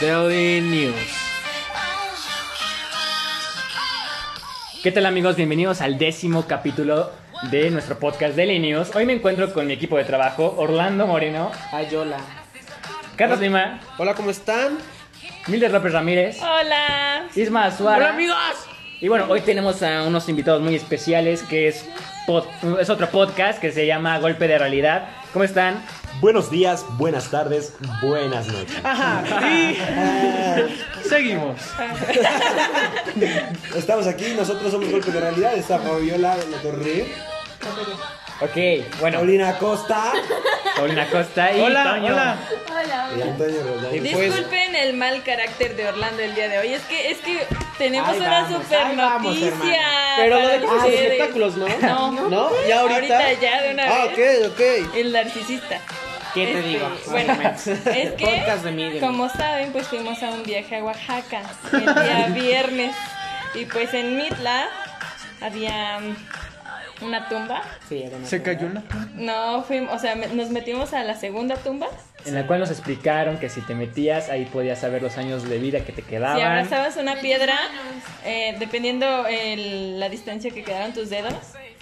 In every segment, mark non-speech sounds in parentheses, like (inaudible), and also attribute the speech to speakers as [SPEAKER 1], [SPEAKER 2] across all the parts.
[SPEAKER 1] Daily News. ¿Qué tal amigos? Bienvenidos al décimo capítulo de nuestro podcast Daily News. Hoy me encuentro con mi equipo de trabajo, Orlando Moreno,
[SPEAKER 2] Ayola.
[SPEAKER 1] Carlos Lima,
[SPEAKER 2] Hola, ¿cómo están?
[SPEAKER 1] Mildred López Ramírez,
[SPEAKER 3] Hola.
[SPEAKER 1] Isma Azuara.
[SPEAKER 2] amigos!
[SPEAKER 1] Y bueno, hoy tenemos a unos invitados muy especiales que es, pod- es otro podcast que se llama Golpe de Realidad. ¿Cómo están?
[SPEAKER 4] Buenos días, buenas tardes, buenas noches. (laughs)
[SPEAKER 1] Seguimos. (laughs)
[SPEAKER 4] Estamos aquí, nosotros somos Golpe de Realidad, está Fabiola de la Torre,
[SPEAKER 1] Ok, bueno,
[SPEAKER 4] Paulina Costa
[SPEAKER 1] Paulina Costa y
[SPEAKER 2] Hola,
[SPEAKER 1] Toño.
[SPEAKER 2] hola.
[SPEAKER 3] Hola.
[SPEAKER 2] Pues-
[SPEAKER 3] Disculpen el mal carácter de Orlando el día de hoy. Es que es que tenemos
[SPEAKER 2] Ahí
[SPEAKER 3] una
[SPEAKER 2] vamos,
[SPEAKER 3] super
[SPEAKER 2] vamos,
[SPEAKER 3] noticia.
[SPEAKER 5] Pero lo de los espectáculos, ¿no?
[SPEAKER 3] No.
[SPEAKER 5] ¿No? ¿Ya ahorita?
[SPEAKER 3] Ahorita ya de una
[SPEAKER 5] Ah,
[SPEAKER 3] vez.
[SPEAKER 5] ok, ok.
[SPEAKER 3] El narcisista.
[SPEAKER 2] ¿Qué te
[SPEAKER 3] Este,
[SPEAKER 2] digo?
[SPEAKER 3] Bueno, (laughs) es que (laughs)
[SPEAKER 2] Podcast de mí, de mí.
[SPEAKER 3] como saben, pues fuimos a un viaje a Oaxaca el día (laughs) viernes y pues en Mitla había una tumba.
[SPEAKER 2] Sí, era una
[SPEAKER 1] Se cayó una
[SPEAKER 3] No, fuimos, o sea, me- nos metimos a la segunda tumba.
[SPEAKER 1] En la cual nos explicaron que si te metías ahí podías saber los años de vida que te
[SPEAKER 3] Si
[SPEAKER 1] quedaban.
[SPEAKER 3] abrazabas una piedra, eh, dependiendo el- la distancia que quedaran tus dedos,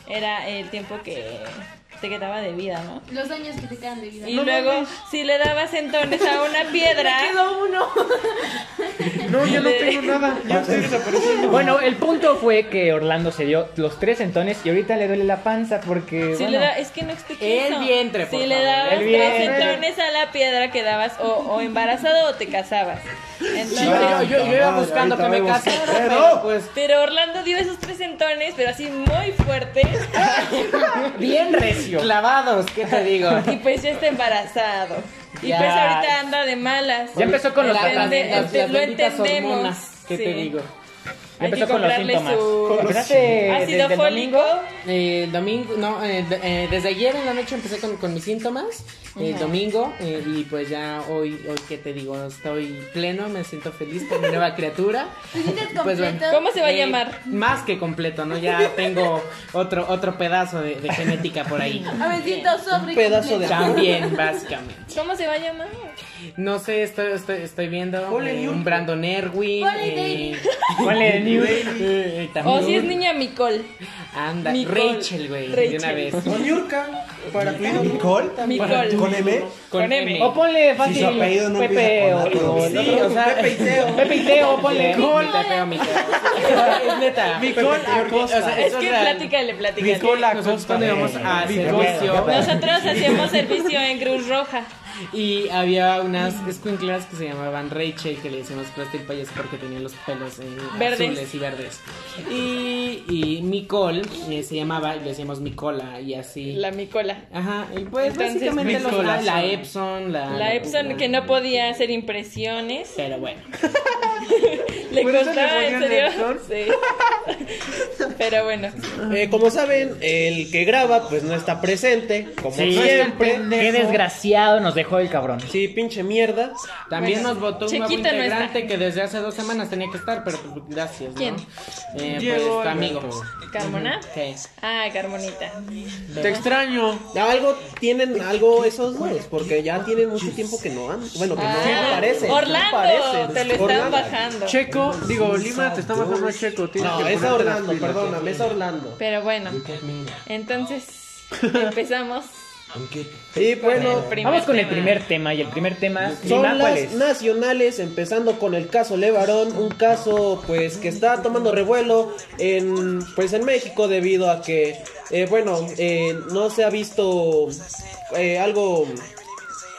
[SPEAKER 3] era el tiempo que te quedaba de vida, ¿no?
[SPEAKER 6] Los años que te quedan de vida.
[SPEAKER 3] Y luego, si le dabas entonces a una (laughs) piedra,
[SPEAKER 6] uno. (laughs)
[SPEAKER 2] No, yo no tengo nada. (laughs) Ya estoy desapareciendo.
[SPEAKER 1] Bueno, el punto fue que Orlando se dio los tres entones y ahorita le duele la panza porque.
[SPEAKER 3] si
[SPEAKER 1] bueno,
[SPEAKER 3] le da, es que no expliqué
[SPEAKER 2] El
[SPEAKER 3] eso.
[SPEAKER 2] vientre, por
[SPEAKER 3] Si le dabas
[SPEAKER 1] El
[SPEAKER 3] tres entones a la piedra, quedabas o, o embarazado o te casabas. Entonces,
[SPEAKER 2] yo, yo, yo iba buscando que me casara, pero pues
[SPEAKER 3] pero Orlando dio esos tres entones, pero así muy fuertes.
[SPEAKER 1] Bien recio.
[SPEAKER 2] Clavados, ¿qué te digo? (laughs)
[SPEAKER 3] Y pues ya está embarazado. Y
[SPEAKER 2] Ya.
[SPEAKER 3] pues ahorita anda de malas.
[SPEAKER 1] Ya empezó con los
[SPEAKER 2] las-
[SPEAKER 3] ente-
[SPEAKER 2] las
[SPEAKER 3] lo
[SPEAKER 2] benditas
[SPEAKER 3] entendemos.
[SPEAKER 2] hormonas, ¿Qué te digo?
[SPEAKER 3] Hay que
[SPEAKER 1] empezó con los
[SPEAKER 3] comprarle
[SPEAKER 1] síntomas.
[SPEAKER 3] su
[SPEAKER 1] Empezaste
[SPEAKER 3] ácido
[SPEAKER 1] desde el
[SPEAKER 3] fólico.
[SPEAKER 1] domingo.
[SPEAKER 2] Eh, el domingo, no, eh, de- eh, desde ayer en la noche empecé con, con mis síntomas. El domingo, eh, y pues ya hoy, hoy, ¿qué te digo? Estoy pleno, me siento feliz con mi nueva criatura.
[SPEAKER 6] ¿Te sientes (laughs)
[SPEAKER 2] Pues bueno.
[SPEAKER 3] ¿Cómo se va a
[SPEAKER 2] Eh,
[SPEAKER 3] llamar?
[SPEAKER 2] Más que completo, ¿no? Ya tengo otro, otro pedazo de, de genética por ahí.
[SPEAKER 6] A ver, siento sobre
[SPEAKER 5] Un pedazo de-
[SPEAKER 2] También, (laughs) básicamente.
[SPEAKER 3] ¿Cómo se va a llamar?
[SPEAKER 2] No sé, estoy, estoy, estoy viendo eh, un Brandon Erwin.
[SPEAKER 6] Ponle (laughs)
[SPEAKER 2] eh, eh.
[SPEAKER 3] O si es niña Micol.
[SPEAKER 2] Anda,
[SPEAKER 3] Nicole.
[SPEAKER 2] Rachel, güey, de
[SPEAKER 3] Rachel.
[SPEAKER 2] una vez.
[SPEAKER 5] O Niurka, para tu hijo.
[SPEAKER 4] ¿Nicole?
[SPEAKER 3] Micol.
[SPEAKER 4] ¿Con M?
[SPEAKER 3] Con M.
[SPEAKER 1] O ponle fácil
[SPEAKER 4] Si su apellido no
[SPEAKER 1] Pepe o,
[SPEAKER 2] Sí, sea,
[SPEAKER 5] Pepe y Teo.
[SPEAKER 1] Pepe y Teo, ponle. (laughs)
[SPEAKER 2] Es neta.
[SPEAKER 5] Nicole Acosta.
[SPEAKER 2] O sea,
[SPEAKER 3] Es que platícale, platícale.
[SPEAKER 2] Nosotros cuando íbamos a
[SPEAKER 1] Nicole.
[SPEAKER 2] servicio
[SPEAKER 3] Nosotros hacíamos servicio en Cruz Roja.
[SPEAKER 2] Y había unas escuinclas que se llamaban Rachel que le decíamos Plastic Payaso porque tenían los pelos eh,
[SPEAKER 3] Verdes.
[SPEAKER 2] azules y verdes. Y, y Nicole eh, se llamaba y le decíamos Micola y así.
[SPEAKER 3] La Micola.
[SPEAKER 2] Ajá, y pues
[SPEAKER 3] Entonces,
[SPEAKER 2] básicamente los- la
[SPEAKER 1] son-
[SPEAKER 2] Epson, la,
[SPEAKER 3] La Epson que no podía hacer impresiones.
[SPEAKER 2] Pero bueno. (laughs)
[SPEAKER 3] Le
[SPEAKER 5] ¿Por eso le
[SPEAKER 3] costaba, en serio.
[SPEAKER 5] Epson?
[SPEAKER 3] Sí. (laughs) Pero bueno.
[SPEAKER 5] Eh, como saben, el que graba pues no está presente, como
[SPEAKER 1] Sí.
[SPEAKER 5] siempre.
[SPEAKER 1] Qué desgraciado nos dejó el cabrón.
[SPEAKER 5] Sí, pinche mierda.
[SPEAKER 2] También
[SPEAKER 3] Bueno,
[SPEAKER 2] nos votó un nuevo
[SPEAKER 3] Chiquito no
[SPEAKER 2] integrante que desde hace dos semanas tenía que estar, pero pues, gracias. ¿no?
[SPEAKER 3] ¿Quién?
[SPEAKER 2] Eh,
[SPEAKER 5] Diego
[SPEAKER 2] pues tu amigo.
[SPEAKER 3] ¿Carmona?
[SPEAKER 2] Sí.
[SPEAKER 3] Ah, Carmonita.
[SPEAKER 5] Te extraño. Algo tienen algo esos dos, porque ya tienen mucho tiempo que no han, bueno, que no
[SPEAKER 3] Ah,
[SPEAKER 5] aparecen. no
[SPEAKER 3] Orlando,
[SPEAKER 5] aparecen.
[SPEAKER 3] te lo están
[SPEAKER 5] Orlando.
[SPEAKER 3] bajando.
[SPEAKER 7] Checo, digo, Lima te está bajando a Checo. tienes
[SPEAKER 5] No,
[SPEAKER 7] que
[SPEAKER 5] es
[SPEAKER 7] ponerte
[SPEAKER 5] a
[SPEAKER 7] las
[SPEAKER 5] Orlando,
[SPEAKER 7] pilas.
[SPEAKER 5] perdóname, es a Orlando.
[SPEAKER 3] Pero bueno, entonces empezamos. (laughs)
[SPEAKER 5] Y bueno,
[SPEAKER 1] Vamos con el primer tema y el primer tema,
[SPEAKER 5] Son
[SPEAKER 1] Lima, ¿cuál
[SPEAKER 5] las
[SPEAKER 1] es?
[SPEAKER 5] nacionales, empezando con el caso Levarón, un caso pues que está tomando revuelo en pues en México debido a que eh, bueno eh, no se ha visto eh, algo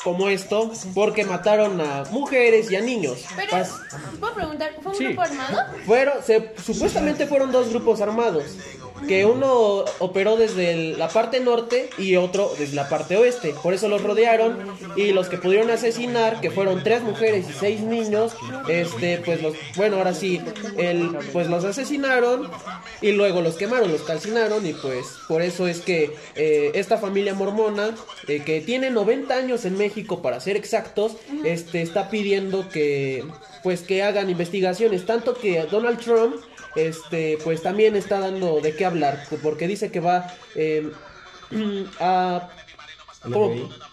[SPEAKER 5] como esto porque mataron a mujeres y a niños.
[SPEAKER 6] Pero,
[SPEAKER 5] Pas-
[SPEAKER 6] ¿puedo preguntar? ¿Fue un
[SPEAKER 1] Sí.
[SPEAKER 6] grupo armado?
[SPEAKER 5] fueron, se, supuestamente fueron dos grupos armados. Que uno operó desde la parte norte y otro desde la parte oeste. Por eso los rodearon. Y los que pudieron asesinar, que fueron tres mujeres y seis niños, este, pues los, bueno, ahora sí, el, pues los asesinaron y luego los quemaron, los calcinaron. Y pues por eso es que eh, esta familia mormona, eh, que tiene 90 años en México para ser exactos, este, está pidiendo que, pues que hagan investigaciones. Tanto que Donald Trump este, pues también está dando de qué hablar, porque dice que va eh, (clears throat) a...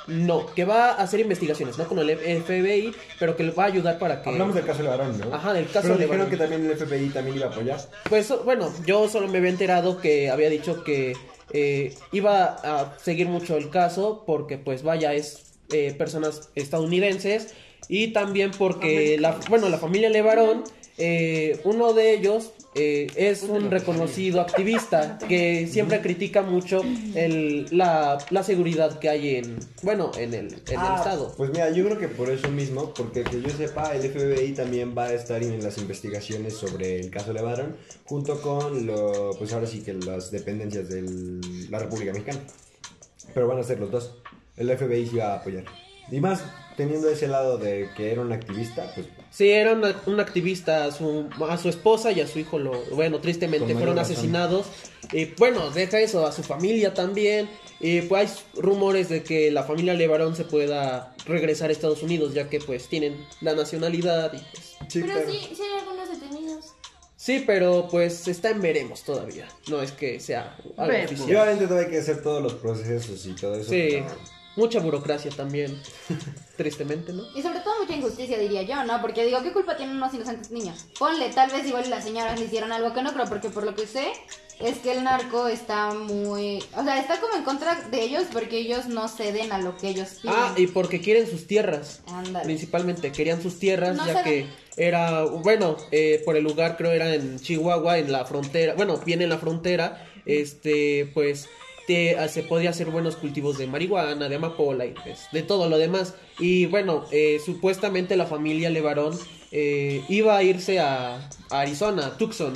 [SPEAKER 5] No, que va a hacer investigaciones, no con el FBI, pero que le va a ayudar para que...
[SPEAKER 4] Hablamos del caso Levarón, ¿no?
[SPEAKER 5] Ajá, del caso
[SPEAKER 4] Pero
[SPEAKER 5] Levarón.
[SPEAKER 4] dijeron que también el FBI también iba a apoyar.
[SPEAKER 5] Pues bueno, yo solo me había enterado que había dicho que eh, iba a seguir mucho el caso porque pues vaya, es eh, personas estadounidenses y también porque la, bueno, la familia Levarón, eh, uno de ellos eh, es un reconocido activista que siempre critica mucho el, la, la seguridad que hay en, bueno, en el, en el estado.
[SPEAKER 4] Pues mira, yo creo que por eso mismo, porque que yo sepa, el FBI también va a estar en las investigaciones sobre el caso Levarón, junto con lo, pues ahora sí que las dependencias de la República Mexicana. Pero van a ser los dos. El FBI sí va a apoyar. Y más teniendo ese lado de que era un activista, pues
[SPEAKER 5] Sí, era una- un activista, a su, a su esposa y a su hijo, lo, bueno, tristemente fueron
[SPEAKER 4] razón.
[SPEAKER 5] asesinados. Y bueno, deja eso, a su familia también. Y pues hay rumores de que la familia Levarón se pueda regresar a Estados Unidos, ya que pues tienen la nacionalidad y pues...
[SPEAKER 4] sí,
[SPEAKER 6] Pero sí, sí hay algunos detenidos.
[SPEAKER 5] Sí, pero pues está en veremos todavía. No es que sea algo.
[SPEAKER 4] Y obviamente todavía hay que hacer todos los procesos y todo eso.
[SPEAKER 5] Sí,
[SPEAKER 4] pero-
[SPEAKER 5] mucha burocracia también. (laughs) Tristemente, ¿no?
[SPEAKER 8] Y sobre todo mucha injusticia, diría yo, ¿no? Porque digo, ¿qué culpa tienen unos inocentes niños? Ponle, tal vez igual las señoras le hicieron algo que no creo, porque por lo que sé es que el narco está muy... O sea, está como en contra de ellos porque ellos no ceden a lo que ellos piden.
[SPEAKER 5] Ah, y porque quieren sus tierras.
[SPEAKER 8] Ándale.
[SPEAKER 5] Principalmente querían sus tierras,
[SPEAKER 8] No
[SPEAKER 5] ya
[SPEAKER 8] saben.
[SPEAKER 5] que era, bueno, eh, por el lugar creo era en Chihuahua, en la frontera, bueno, bien en la frontera, este, pues te- ah, se podía hacer buenos cultivos de marihuana, de amapola y pues, de todo lo demás. Y bueno, eh, supuestamente la familia Levarón eh, iba a irse a, a Arizona, Tucson.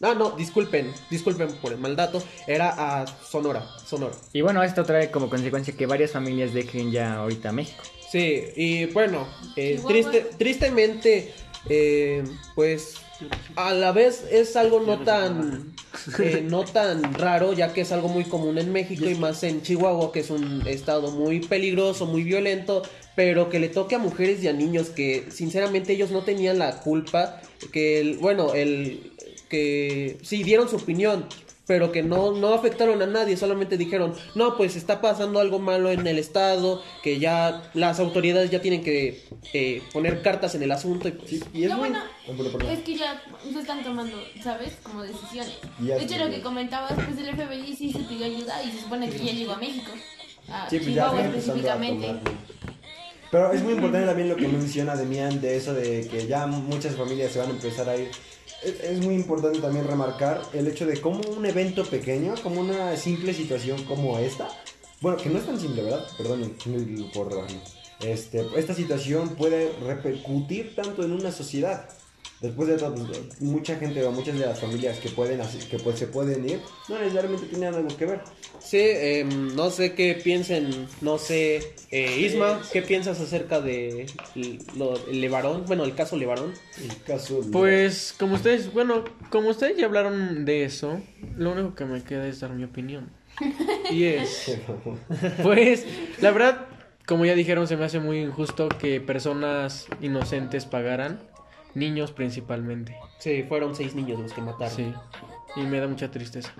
[SPEAKER 5] Ah, no, disculpen, disculpen por el mal dato, era a Sonora, Sonora.
[SPEAKER 1] Y bueno, esto trae como consecuencia que varias familias dejen ya ahorita México.
[SPEAKER 5] Sí, y bueno, eh, triste, tristemente, eh, pues a la vez es algo no tan, eh, (laughs) no tan raro, ya que es algo muy común en México y más en Chihuahua, que es un estado muy peligroso, muy violento, pero que le toque a mujeres y a niños que sinceramente ellos no tenían la culpa, que el, bueno, el que sí dieron su opinión, pero que no, no afectaron a nadie, solamente dijeron, no, pues está pasando algo malo en el estado, que ya las autoridades ya tienen que eh, poner cartas en el asunto y pues,
[SPEAKER 4] Sí, y es
[SPEAKER 6] Lo
[SPEAKER 4] muy...
[SPEAKER 6] bueno es que ya se están tomando, ¿sabes? Como decisiones.
[SPEAKER 4] Ya
[SPEAKER 6] de hecho, lo que comentabas, pues el FBI sí se pidió ayuda y se supone que ya llegó a México. A
[SPEAKER 4] Sí, pues ya
[SPEAKER 6] Chihuahua
[SPEAKER 4] a
[SPEAKER 6] específicamente.
[SPEAKER 4] Pero es muy importante también lo que menciona Demian de eso de que ya muchas familias se van a empezar a ir. Es, muy importante también remarcar el hecho de cómo un evento pequeño, como una simple situación como esta, bueno, que no es tan simple, ¿verdad? Perdón por. Este, esta situación puede repercutir tanto en una sociedad. Después de todo, pues, mucha gente o muchas de las familias que pueden hacer- que pues, se pueden ir, no necesariamente tienen algo que ver.
[SPEAKER 5] sí, em, no sé qué piensen, no sé, eh, Isma, ¿qué piensas acerca de lo, el Levarón? Bueno, el caso Levarón.
[SPEAKER 4] El caso
[SPEAKER 7] Pues, como ustedes, bueno, como ustedes ya hablaron de eso, lo único que me queda es dar mi opinión. Y es, (laughs) pues, la verdad, como ya dijeron, se me hace muy injusto que personas inocentes pagaran, niños principalmente.
[SPEAKER 5] Sí, fueron seis niños los que mataron.
[SPEAKER 7] Sí, y me da mucha tristeza.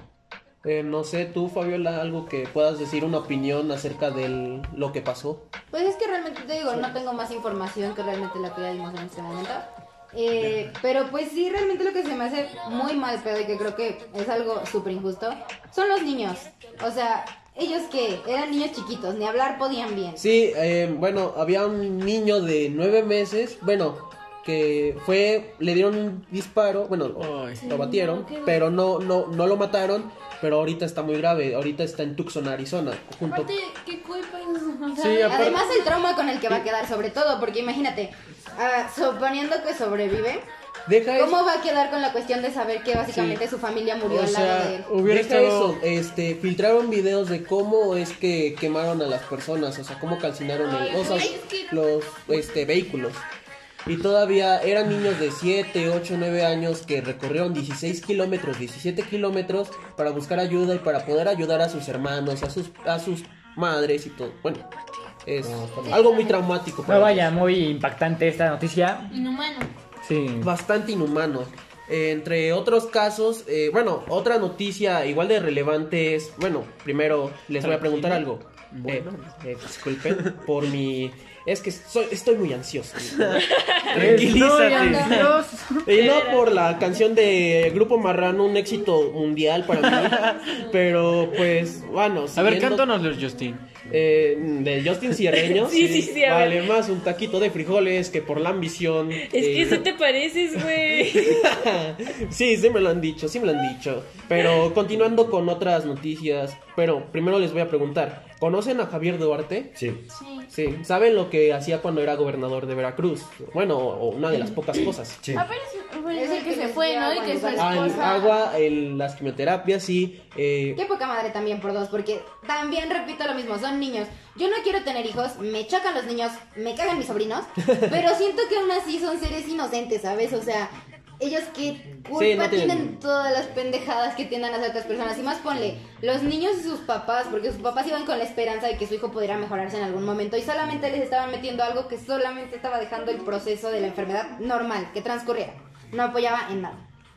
[SPEAKER 5] Eh, no sé, tú, Fabiola, algo que puedas decir, una opinión acerca de lo que pasó.
[SPEAKER 8] Pues es que realmente te digo, no tengo más información que realmente la que ya dimos en este momento. Eh, pero pues sí, realmente lo que se me hace muy mal pedo y que creo que es algo súper injusto son los niños. O sea, ellos que eran niños chiquitos, ni hablar podían bien.
[SPEAKER 5] Sí, eh, bueno, había un niño de nueve meses, bueno, que fue, le dieron un disparo, bueno, lo,
[SPEAKER 7] Ay.
[SPEAKER 5] lo batieron, pero no, no, no lo mataron, pero ahorita está muy grave, ahorita está en Tucson, Arizona, junto
[SPEAKER 6] Aparte, ¿qué culpa es? (laughs) O sea,
[SPEAKER 7] Sí, aparte-
[SPEAKER 8] Además el trauma con el que va a quedar sobre todo, porque imagínate, ah, suponiendo que sobrevive,
[SPEAKER 5] Deja eso,
[SPEAKER 8] ¿cómo va a quedar con la cuestión de saber que básicamente su familia murió
[SPEAKER 7] O
[SPEAKER 8] al lado
[SPEAKER 7] sea,
[SPEAKER 8] de él?
[SPEAKER 7] hubiera
[SPEAKER 5] deja
[SPEAKER 7] estado...
[SPEAKER 5] eso, este, filtraron videos de cómo es que quemaron a las personas, o sea, cómo calcinaron el,
[SPEAKER 6] Ay,
[SPEAKER 5] o sea,
[SPEAKER 6] güey, es que-
[SPEAKER 5] los este, vehículos. Y todavía eran niños de 7, 8, 9 años que recorrieron 16 kilómetros, 17 kilómetros para buscar ayuda y para poder ayudar a sus hermanos, a sus, a sus madres y todo. Bueno, es algo muy traumático. para
[SPEAKER 1] No vaya, muy impactante esta noticia.
[SPEAKER 6] Inhumano.
[SPEAKER 1] Sí.
[SPEAKER 5] Bastante inhumano. eh, entre otros casos, eh, bueno, otra noticia igual de relevante es, bueno, primero les voy a preguntar algo.
[SPEAKER 7] Bueno.
[SPEAKER 5] Eh, eh, disculpen (laughs) por mi... Es que soy- estoy muy ansioso. (laughs) (laughs)
[SPEAKER 7] Tranquilízate.
[SPEAKER 5] Y no por la canción de Grupo Marrano, un éxito mundial para mí. (laughs) Pero pues, bueno.
[SPEAKER 7] A ver, cántanoslos, Justin.
[SPEAKER 5] Eh, del Justin Cierreño.
[SPEAKER 3] Sí, sí, sí,
[SPEAKER 5] Vale
[SPEAKER 3] ver.
[SPEAKER 5] más un taquito de frijoles que por la ambición.
[SPEAKER 3] Es que
[SPEAKER 5] eh,
[SPEAKER 3] sí te pareces, güey.
[SPEAKER 5] sí, sí me lo han dicho, sí me lo han dicho. Pero continuando con otras noticias. Pero primero les voy a preguntar: ¿conocen a Javier Duarte?
[SPEAKER 4] Sí.
[SPEAKER 6] Sí.
[SPEAKER 5] Sí, ¿saben lo que hacía cuando era gobernador de Veracruz? Bueno, o una de las pocas cosas.
[SPEAKER 4] Sí.
[SPEAKER 6] Apenas fue
[SPEAKER 8] Es
[SPEAKER 6] el que se fue, ¿no? Y
[SPEAKER 8] agua
[SPEAKER 6] que su
[SPEAKER 5] Ah, el
[SPEAKER 6] esposa.
[SPEAKER 5] agua, el- las quimioterapias, sí. eh,
[SPEAKER 8] Qué poca madre también por dos, porque también repito lo mismo, son niños. Yo no quiero tener hijos, me chocan los niños, me cagan mis sobrinos, (laughs) pero siento que aún así son seres inocentes, ¿sabes? O sea, ellos qué culpa
[SPEAKER 5] Sí, no tienen-
[SPEAKER 8] tienen todas las pendejadas que tiendan a hacer otras personas. Y más ponle, los niños y sus papás, porque sus papás iban con la esperanza de que su hijo pudiera mejorarse en algún momento y solamente les estaban metiendo algo que solamente estaba dejando el proceso de la enfermedad normal, que transcurriera. No apoyaba en nada.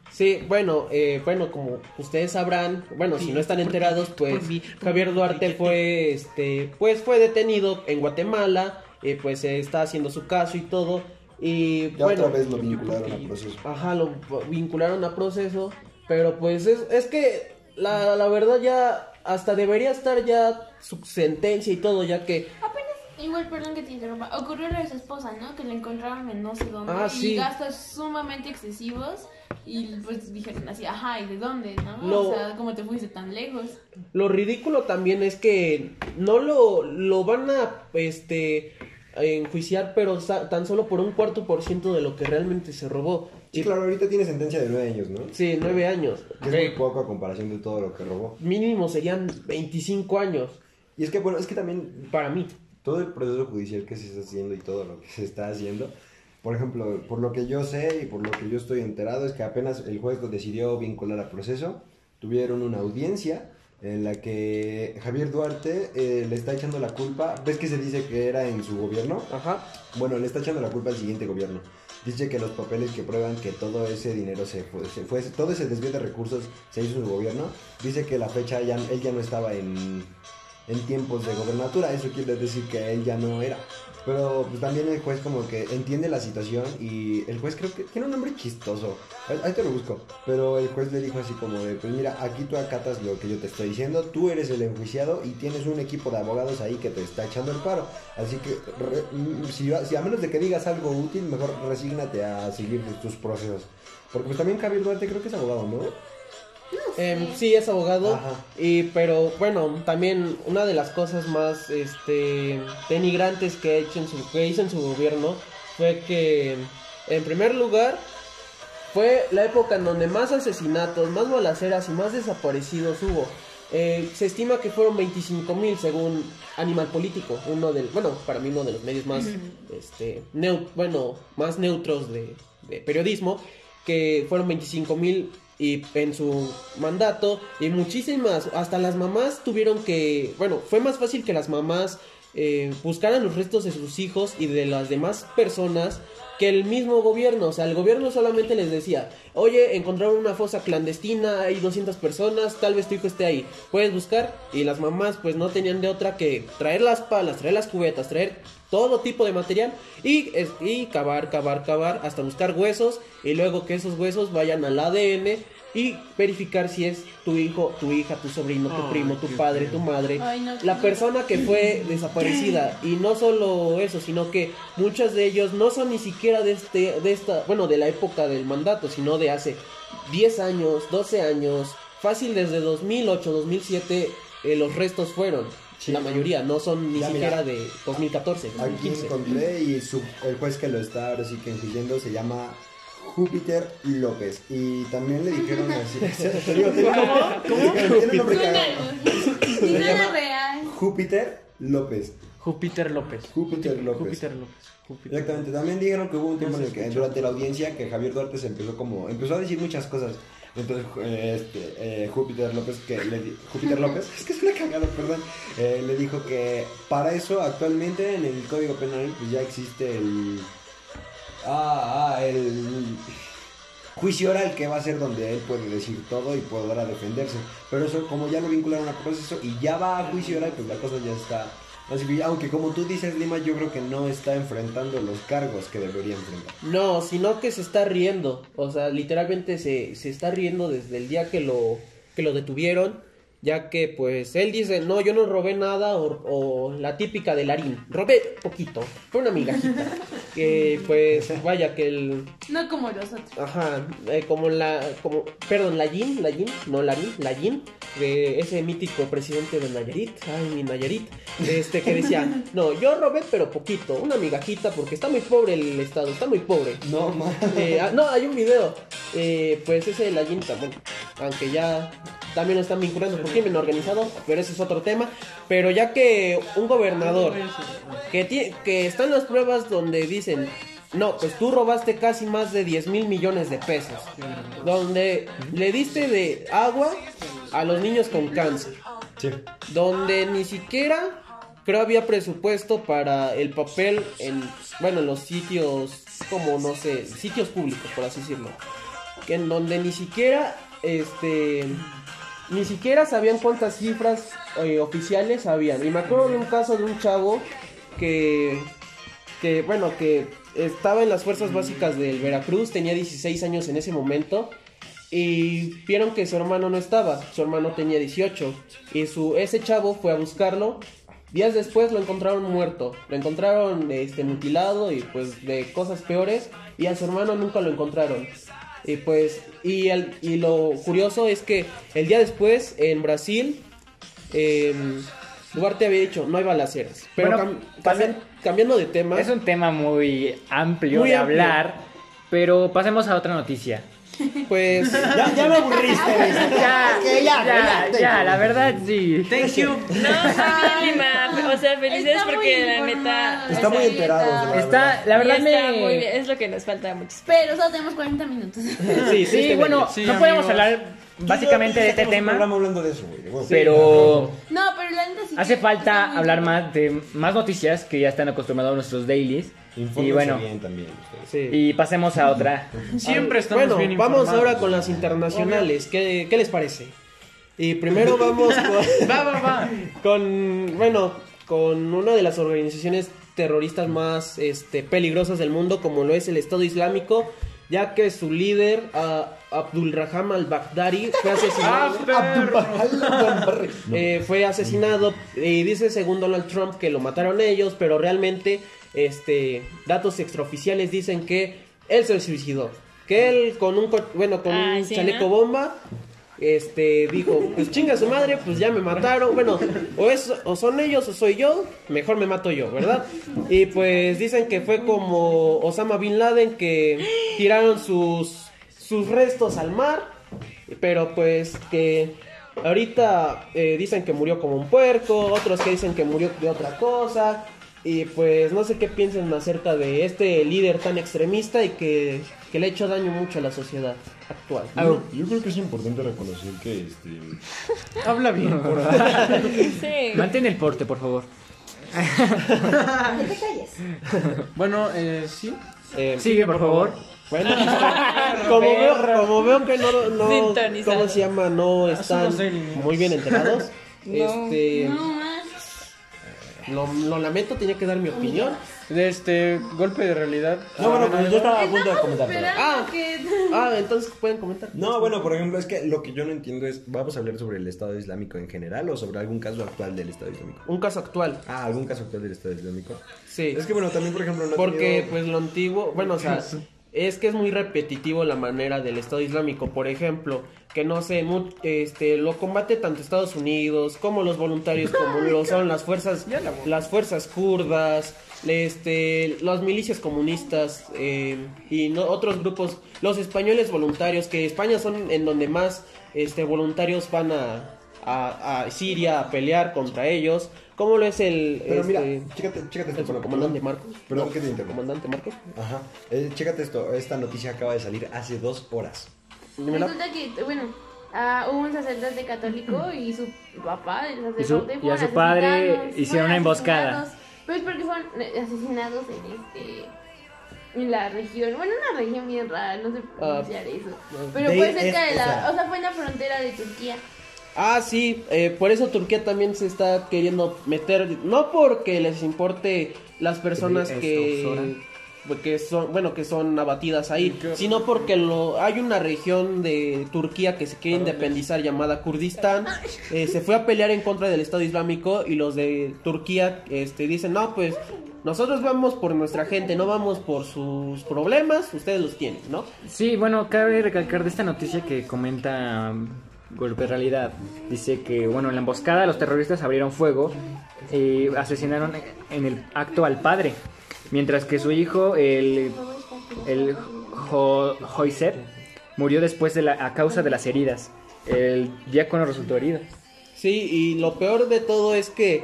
[SPEAKER 5] Sí, bueno, eh, bueno, como ustedes sabrán, bueno, si no están enterados, pues Javier Duarte fue, este, pues fue detenido en Guatemala, eh, pues se está haciendo su caso y todo, y
[SPEAKER 4] Ya
[SPEAKER 5] bueno,
[SPEAKER 4] otra vez lo vincularon al proceso.
[SPEAKER 5] ajá, lo vincularon a proceso, pero pues es, es que la, la verdad ya hasta debería estar ya su sentencia y todo, ya que
[SPEAKER 6] Apenas, igual, perdón que te interrumpa, ocurrió lo de su esposa, ¿no? Que la encontraron en no sé dónde
[SPEAKER 5] Ah,
[SPEAKER 6] y
[SPEAKER 5] sí.
[SPEAKER 6] gastos sumamente excesivos y pues dijeron así, ajá, ¿y de dónde, no?
[SPEAKER 5] Lo-
[SPEAKER 6] O sea, ¿cómo te fuiste tan lejos?
[SPEAKER 5] Lo ridículo también es que no lo, lo van a este enjuiciar, pero tan solo por un cuarto por ciento de lo que realmente se robó.
[SPEAKER 4] Sí, claro, ahorita tiene sentencia de nueve años, ¿no?
[SPEAKER 5] Sí, nueve años.
[SPEAKER 4] Que es muy poco a comparación de todo lo que robó.
[SPEAKER 5] Mínimo serían 25 años
[SPEAKER 4] Y es que, bueno, es que también
[SPEAKER 5] para mí.
[SPEAKER 4] todo el proceso judicial que se está haciendo y todo lo que se está haciendo, por ejemplo, por lo que yo sé y por lo que yo estoy enterado, es que apenas el juez decidió vincular al proceso, tuvieron una audiencia en la que Javier Duarte eh, le está echando la culpa, ves que se dice que era en su gobierno,
[SPEAKER 5] Ajá.
[SPEAKER 4] bueno, le está echando la culpa al siguiente gobierno. Dice que los papeles que prueban que todo ese dinero se fue, se fue- todo ese desvío de recursos se hizo en su gobierno. Dice que la fecha ya, él ya no estaba en, en tiempos de gobernatura, eso quiere decir que él ya no era. Pero pues, también el juez como que entiende la situación y el juez creo que tiene un nombre chistoso. Ahí, te lo busco. Pero el juez le dijo así como de, pues mira, aquí tú acatas lo que yo te estoy diciendo, tú eres el enjuiciado y tienes un equipo de abogados ahí que te está echando el paro. Así que re- mm, si, si a menos de que digas algo útil, mejor resígnate a seguir tus procesos. Porque pues también Javier Duarte creo que es abogado, ¿no?
[SPEAKER 5] Em, sí, es abogado.
[SPEAKER 4] Ajá.
[SPEAKER 5] Y, pero bueno, también una de las cosas más este, denigrantes que, ha hecho en su, que hizo en su gobierno fue que, en primer lugar, fue la época en donde más asesinatos, más balaceras y más desaparecidos hubo. Eh, se estima que fueron 25 mil según Animal Político, uno del, bueno, para mí uno de los medios más, este, neu- bueno, más neutros de, de periodismo, que fueron 25 mil y en su mandato y muchísimas, hasta las mamás tuvieron que, bueno, fue más fácil que las mamás eh, buscaran los restos de sus hijos y de las demás personas que el mismo gobierno, o sea, el gobierno solamente les decía, oye, encontraron una fosa clandestina, hay 200 personas, tal vez tu hijo esté ahí, puedes buscar, y las mamás pues no tenían de otra que traer las palas, traer las cubetas, traer todo tipo de material y, es- y cavar, cavar, cavar, hasta buscar huesos, y luego que esos huesos vayan al ADN y verificar si es tu hijo, tu hija, tu sobrino, tu
[SPEAKER 7] Ay,
[SPEAKER 5] primo, tu padre, tu madre,
[SPEAKER 6] Ay, no,
[SPEAKER 5] la persona que fue (clears throat) desaparecida. Y no solo eso, sino que muchos de ellos no son ni siquiera de este de esta, bueno, de la época del mandato, sino de hace 10 años, 12 años, fácil desde 2008, 2007 eh, los restos fueron.
[SPEAKER 4] Sí.
[SPEAKER 5] La mayoría no son ni
[SPEAKER 4] Ya, mira.
[SPEAKER 5] siquiera de 2014,
[SPEAKER 4] Aquí
[SPEAKER 5] 2015.
[SPEAKER 4] encontré y su- el juez que lo está ahora sí que enjuiciando se llama Júpiter López. Y también le dijeron así. (laughs) (laughs) te digo, te digo, Tiene un nombre
[SPEAKER 6] real.
[SPEAKER 4] Júpiter López.
[SPEAKER 7] Júpiter López.
[SPEAKER 4] Júpiter López.
[SPEAKER 7] Júpiter López. Júpiter.
[SPEAKER 4] Exactamente, también dijeron que hubo un tiempo
[SPEAKER 7] No
[SPEAKER 4] en el que durante la audiencia que Javier Duarte se empezó como, empezó a decir muchas cosas. Entonces, eh, este, eh, Júpiter López, que le di- Júpiter López, (laughs) es que es una cagada, perdón, eh, le dijo que para eso actualmente en el Código Penal pues ya existe el... Ah, ah, el... juicio oral que va a ser donde él puede decir todo y podrá defenderse. Pero eso, como ya lo vincularon a proceso y ya va a juicio oral, pues la cosa ya está. Así que, aunque como tú dices, Lima, yo creo que no está enfrentando los cargos que debería enfrentar.
[SPEAKER 5] No, sino que se está riendo. O sea, literalmente se, se está riendo desde el día que lo, que lo detuvieron. Ya que, pues, él dice, no, yo no robé nada. O, o la típica del harín. Robé poquito. Fue una migajita. (laughs) que, pues, vaya, que el...
[SPEAKER 6] No como los otros.
[SPEAKER 5] Ajá, eh, como la, como, perdón, la Yin, la Yin, no la Yin, la Yin, de ese mítico presidente de Nayarit, ay, mi Nayarit, este que decía, (laughs) no, yo robé pero poquito, una migajita, porque está muy pobre el estado, está muy pobre.
[SPEAKER 4] No.
[SPEAKER 5] Eh, ah, no, hay un video, eh, pues ese de la Yin también, aunque ya también lo están vinculando por crimen organizado, pero ese es otro tema, pero ya que un gobernador que, ti- que están las pruebas donde dicen, no, pues tú robaste casi más de 10 mil millones de pesos, donde le diste de agua a los niños con cáncer,
[SPEAKER 4] Sí.
[SPEAKER 5] donde ni siquiera creo había presupuesto para el papel en, bueno, en los sitios, como no sé, sitios públicos, por así decirlo, que en donde ni siquiera, este, ni siquiera sabían cuántas cifras eh, oficiales habían. Y me acuerdo de un caso de un chavo que, que, bueno, que estaba en las fuerzas básicas del Veracruz, tenía 16 años en ese momento. Y vieron que su hermano no estaba, su hermano tenía 18 y su ese chavo fue a buscarlo. Días después lo encontraron muerto, lo encontraron este mutilado y pues de cosas peores y a su hermano nunca lo encontraron. Y pues y el, y lo curioso es que el día después en Brasil em, Duarte había dicho no hay balaceras. Pero
[SPEAKER 1] Bueno,
[SPEAKER 5] cam- cambian- cambiando de tema,
[SPEAKER 1] Es un tema muy amplio
[SPEAKER 5] Muy
[SPEAKER 1] de
[SPEAKER 5] amplio.
[SPEAKER 1] hablar, pero pasemos a otra noticia.
[SPEAKER 5] pues (laughs)
[SPEAKER 4] Ya, ya me aburriste. (laughs)
[SPEAKER 1] Ya,
[SPEAKER 4] ya,
[SPEAKER 1] ya,
[SPEAKER 4] ya,
[SPEAKER 1] ya, la verdad sí.
[SPEAKER 7] Thank you.
[SPEAKER 3] No. O sea, felicidades
[SPEAKER 6] Está
[SPEAKER 3] porque la neta.
[SPEAKER 4] Está muy enterado.
[SPEAKER 1] Está, la verdad
[SPEAKER 3] y está
[SPEAKER 1] me...
[SPEAKER 3] muy bien. Es lo que nos falta a muchos.
[SPEAKER 6] Pero solo tenemos 40 minutos. (laughs)
[SPEAKER 5] sí,
[SPEAKER 1] Sí,
[SPEAKER 5] está
[SPEAKER 1] bueno.
[SPEAKER 7] Sí,
[SPEAKER 1] no podemos hablar básicamente de este tema,
[SPEAKER 4] hablando de eso, güey.
[SPEAKER 1] pero
[SPEAKER 6] No, pero la neta sí.
[SPEAKER 1] hace falta hablar más de más noticias que ya están acostumbrados a nuestros dailies.
[SPEAKER 4] Infórmense
[SPEAKER 1] Y bueno,
[SPEAKER 4] bien también.
[SPEAKER 5] Sí.
[SPEAKER 1] y pasemos a otra. (laughs)
[SPEAKER 7] Siempre estamos
[SPEAKER 5] bueno,
[SPEAKER 7] bien
[SPEAKER 5] vamos ahora con las internacionales. ¿Qué, qué les parece? Y primero vamos (laughs) con,
[SPEAKER 7] Va, va, va.
[SPEAKER 5] con, bueno, con una de las organizaciones terroristas más este, peligrosas del mundo, como lo es el Estado Islámico, ya que su líder, ah, Abdul Raham al-Baghdadi, fue asesinado. (laughs) Eh, fue asesinado y dice según Donald Trump que lo mataron ellos, pero realmente este datos extraoficiales dicen que él se suicidó, que él con un co- bueno con
[SPEAKER 3] Ay,
[SPEAKER 5] un
[SPEAKER 3] sí,
[SPEAKER 5] chaleco
[SPEAKER 3] ¿no?
[SPEAKER 5] bomba este dijo, pues chinga su madre, pues ya me mataron, bueno, o es o son ellos o soy yo, mejor me mato yo, ¿verdad? Y pues dicen que fue como Osama bin Laden que tiraron sus sus restos al mar, pero pues que ahorita eh, dicen que murió como un puerco, otros que dicen que murió de otra cosa. Y pues no sé qué piensan acerca de este líder tan extremista y que, que le ha hecho daño mucho a la sociedad actual.
[SPEAKER 9] Yo, yo creo que es importante reconocer que este, (laughs)
[SPEAKER 7] Habla bien, (laughs) por favor.
[SPEAKER 3] Sí.
[SPEAKER 1] Mantén el porte, por favor. (laughs)
[SPEAKER 8] Que te calles.
[SPEAKER 7] Bueno, eh, sí.
[SPEAKER 5] Eh,
[SPEAKER 1] Sigue, por favor.
[SPEAKER 5] Bueno, como veo, como veo que no, no. ¿cómo se llama? No están
[SPEAKER 7] no sé, niños.
[SPEAKER 5] muy bien enterados.
[SPEAKER 3] No.
[SPEAKER 5] Este,
[SPEAKER 6] No.
[SPEAKER 5] Lo, lo lamento, tenía que dar mi opinión.
[SPEAKER 7] De este golpe de realidad.
[SPEAKER 4] No, bueno, pues yo estaba a punto de comentar. pero-
[SPEAKER 5] Ah.
[SPEAKER 6] que.
[SPEAKER 5] Ah, entonces pueden comentar.
[SPEAKER 4] No, bueno, por ejemplo, es que lo que yo no entiendo es, ¿vamos a hablar sobre el Estado Islámico en general o sobre algún caso actual del Estado Islámico?
[SPEAKER 5] Un caso actual.
[SPEAKER 4] Ah, algún caso actual del Estado Islámico.
[SPEAKER 5] Sí.
[SPEAKER 4] Es que bueno, también por ejemplo no
[SPEAKER 5] Porque
[SPEAKER 4] tenido-
[SPEAKER 5] pues lo antiguo, bueno, o sea, (laughs) es que es muy repetitivo la manera del Estado Islámico, por ejemplo, que no sé, este lo combate tanto Estados Unidos como los voluntarios (laughs) como lo son las fuerzas las fuerzas kurdas, este las milicias comunistas eh, y no, otros grupos, los españoles voluntarios que España son en donde más este voluntarios van a a, a Siria a pelear contra ellos, como lo es el
[SPEAKER 4] Pero mira,
[SPEAKER 5] este,
[SPEAKER 4] chécate, chécate
[SPEAKER 5] el
[SPEAKER 4] esto. bueno,
[SPEAKER 5] comandante Marcos.
[SPEAKER 4] Perdón
[SPEAKER 5] No,
[SPEAKER 4] que te interrumpa.
[SPEAKER 5] Comandante Marcos.
[SPEAKER 4] Ajá. Eh, chécate esto, esta noticia acaba de salir hace dos horas.
[SPEAKER 5] Dímela.
[SPEAKER 6] Resulta que, bueno, ah, hubo un sacerdote católico y su papá, el
[SPEAKER 1] Y su-
[SPEAKER 6] sacerdote,
[SPEAKER 1] y a
[SPEAKER 6] fueron
[SPEAKER 1] su padre hicieron una emboscada.
[SPEAKER 6] Pues porque fueron eh, asesinados en este. en la región, bueno, una región bien rara, no sé
[SPEAKER 5] Ah,
[SPEAKER 6] pronunciar eso. Pero fue cerca de la, o sea, fue en la frontera de Turquía.
[SPEAKER 5] Ah, sí, eh, por eso Turquía también se está queriendo meter, no porque les importe las personas que, que son, bueno, que son abatidas ahí, sino porque lo, hay una región de Turquía que se quiere independizar llamada Kurdistán, eh, se fue a pelear en contra del Estado Islámico y los de Turquía este, dicen, no, pues nosotros vamos por nuestra gente, no vamos por sus problemas, ustedes los tienen, ¿no?
[SPEAKER 1] Sí, bueno, cabe recalcar de esta noticia que comenta um, Golpe Realidad. Dice que, bueno, en la emboscada los terroristas abrieron fuego y asesinaron en el acto al padre, mientras que su hijo, el, el Jo- murió después de la, a causa de las heridas. El diácono resultó herido.
[SPEAKER 5] Sí, y lo peor de todo es que,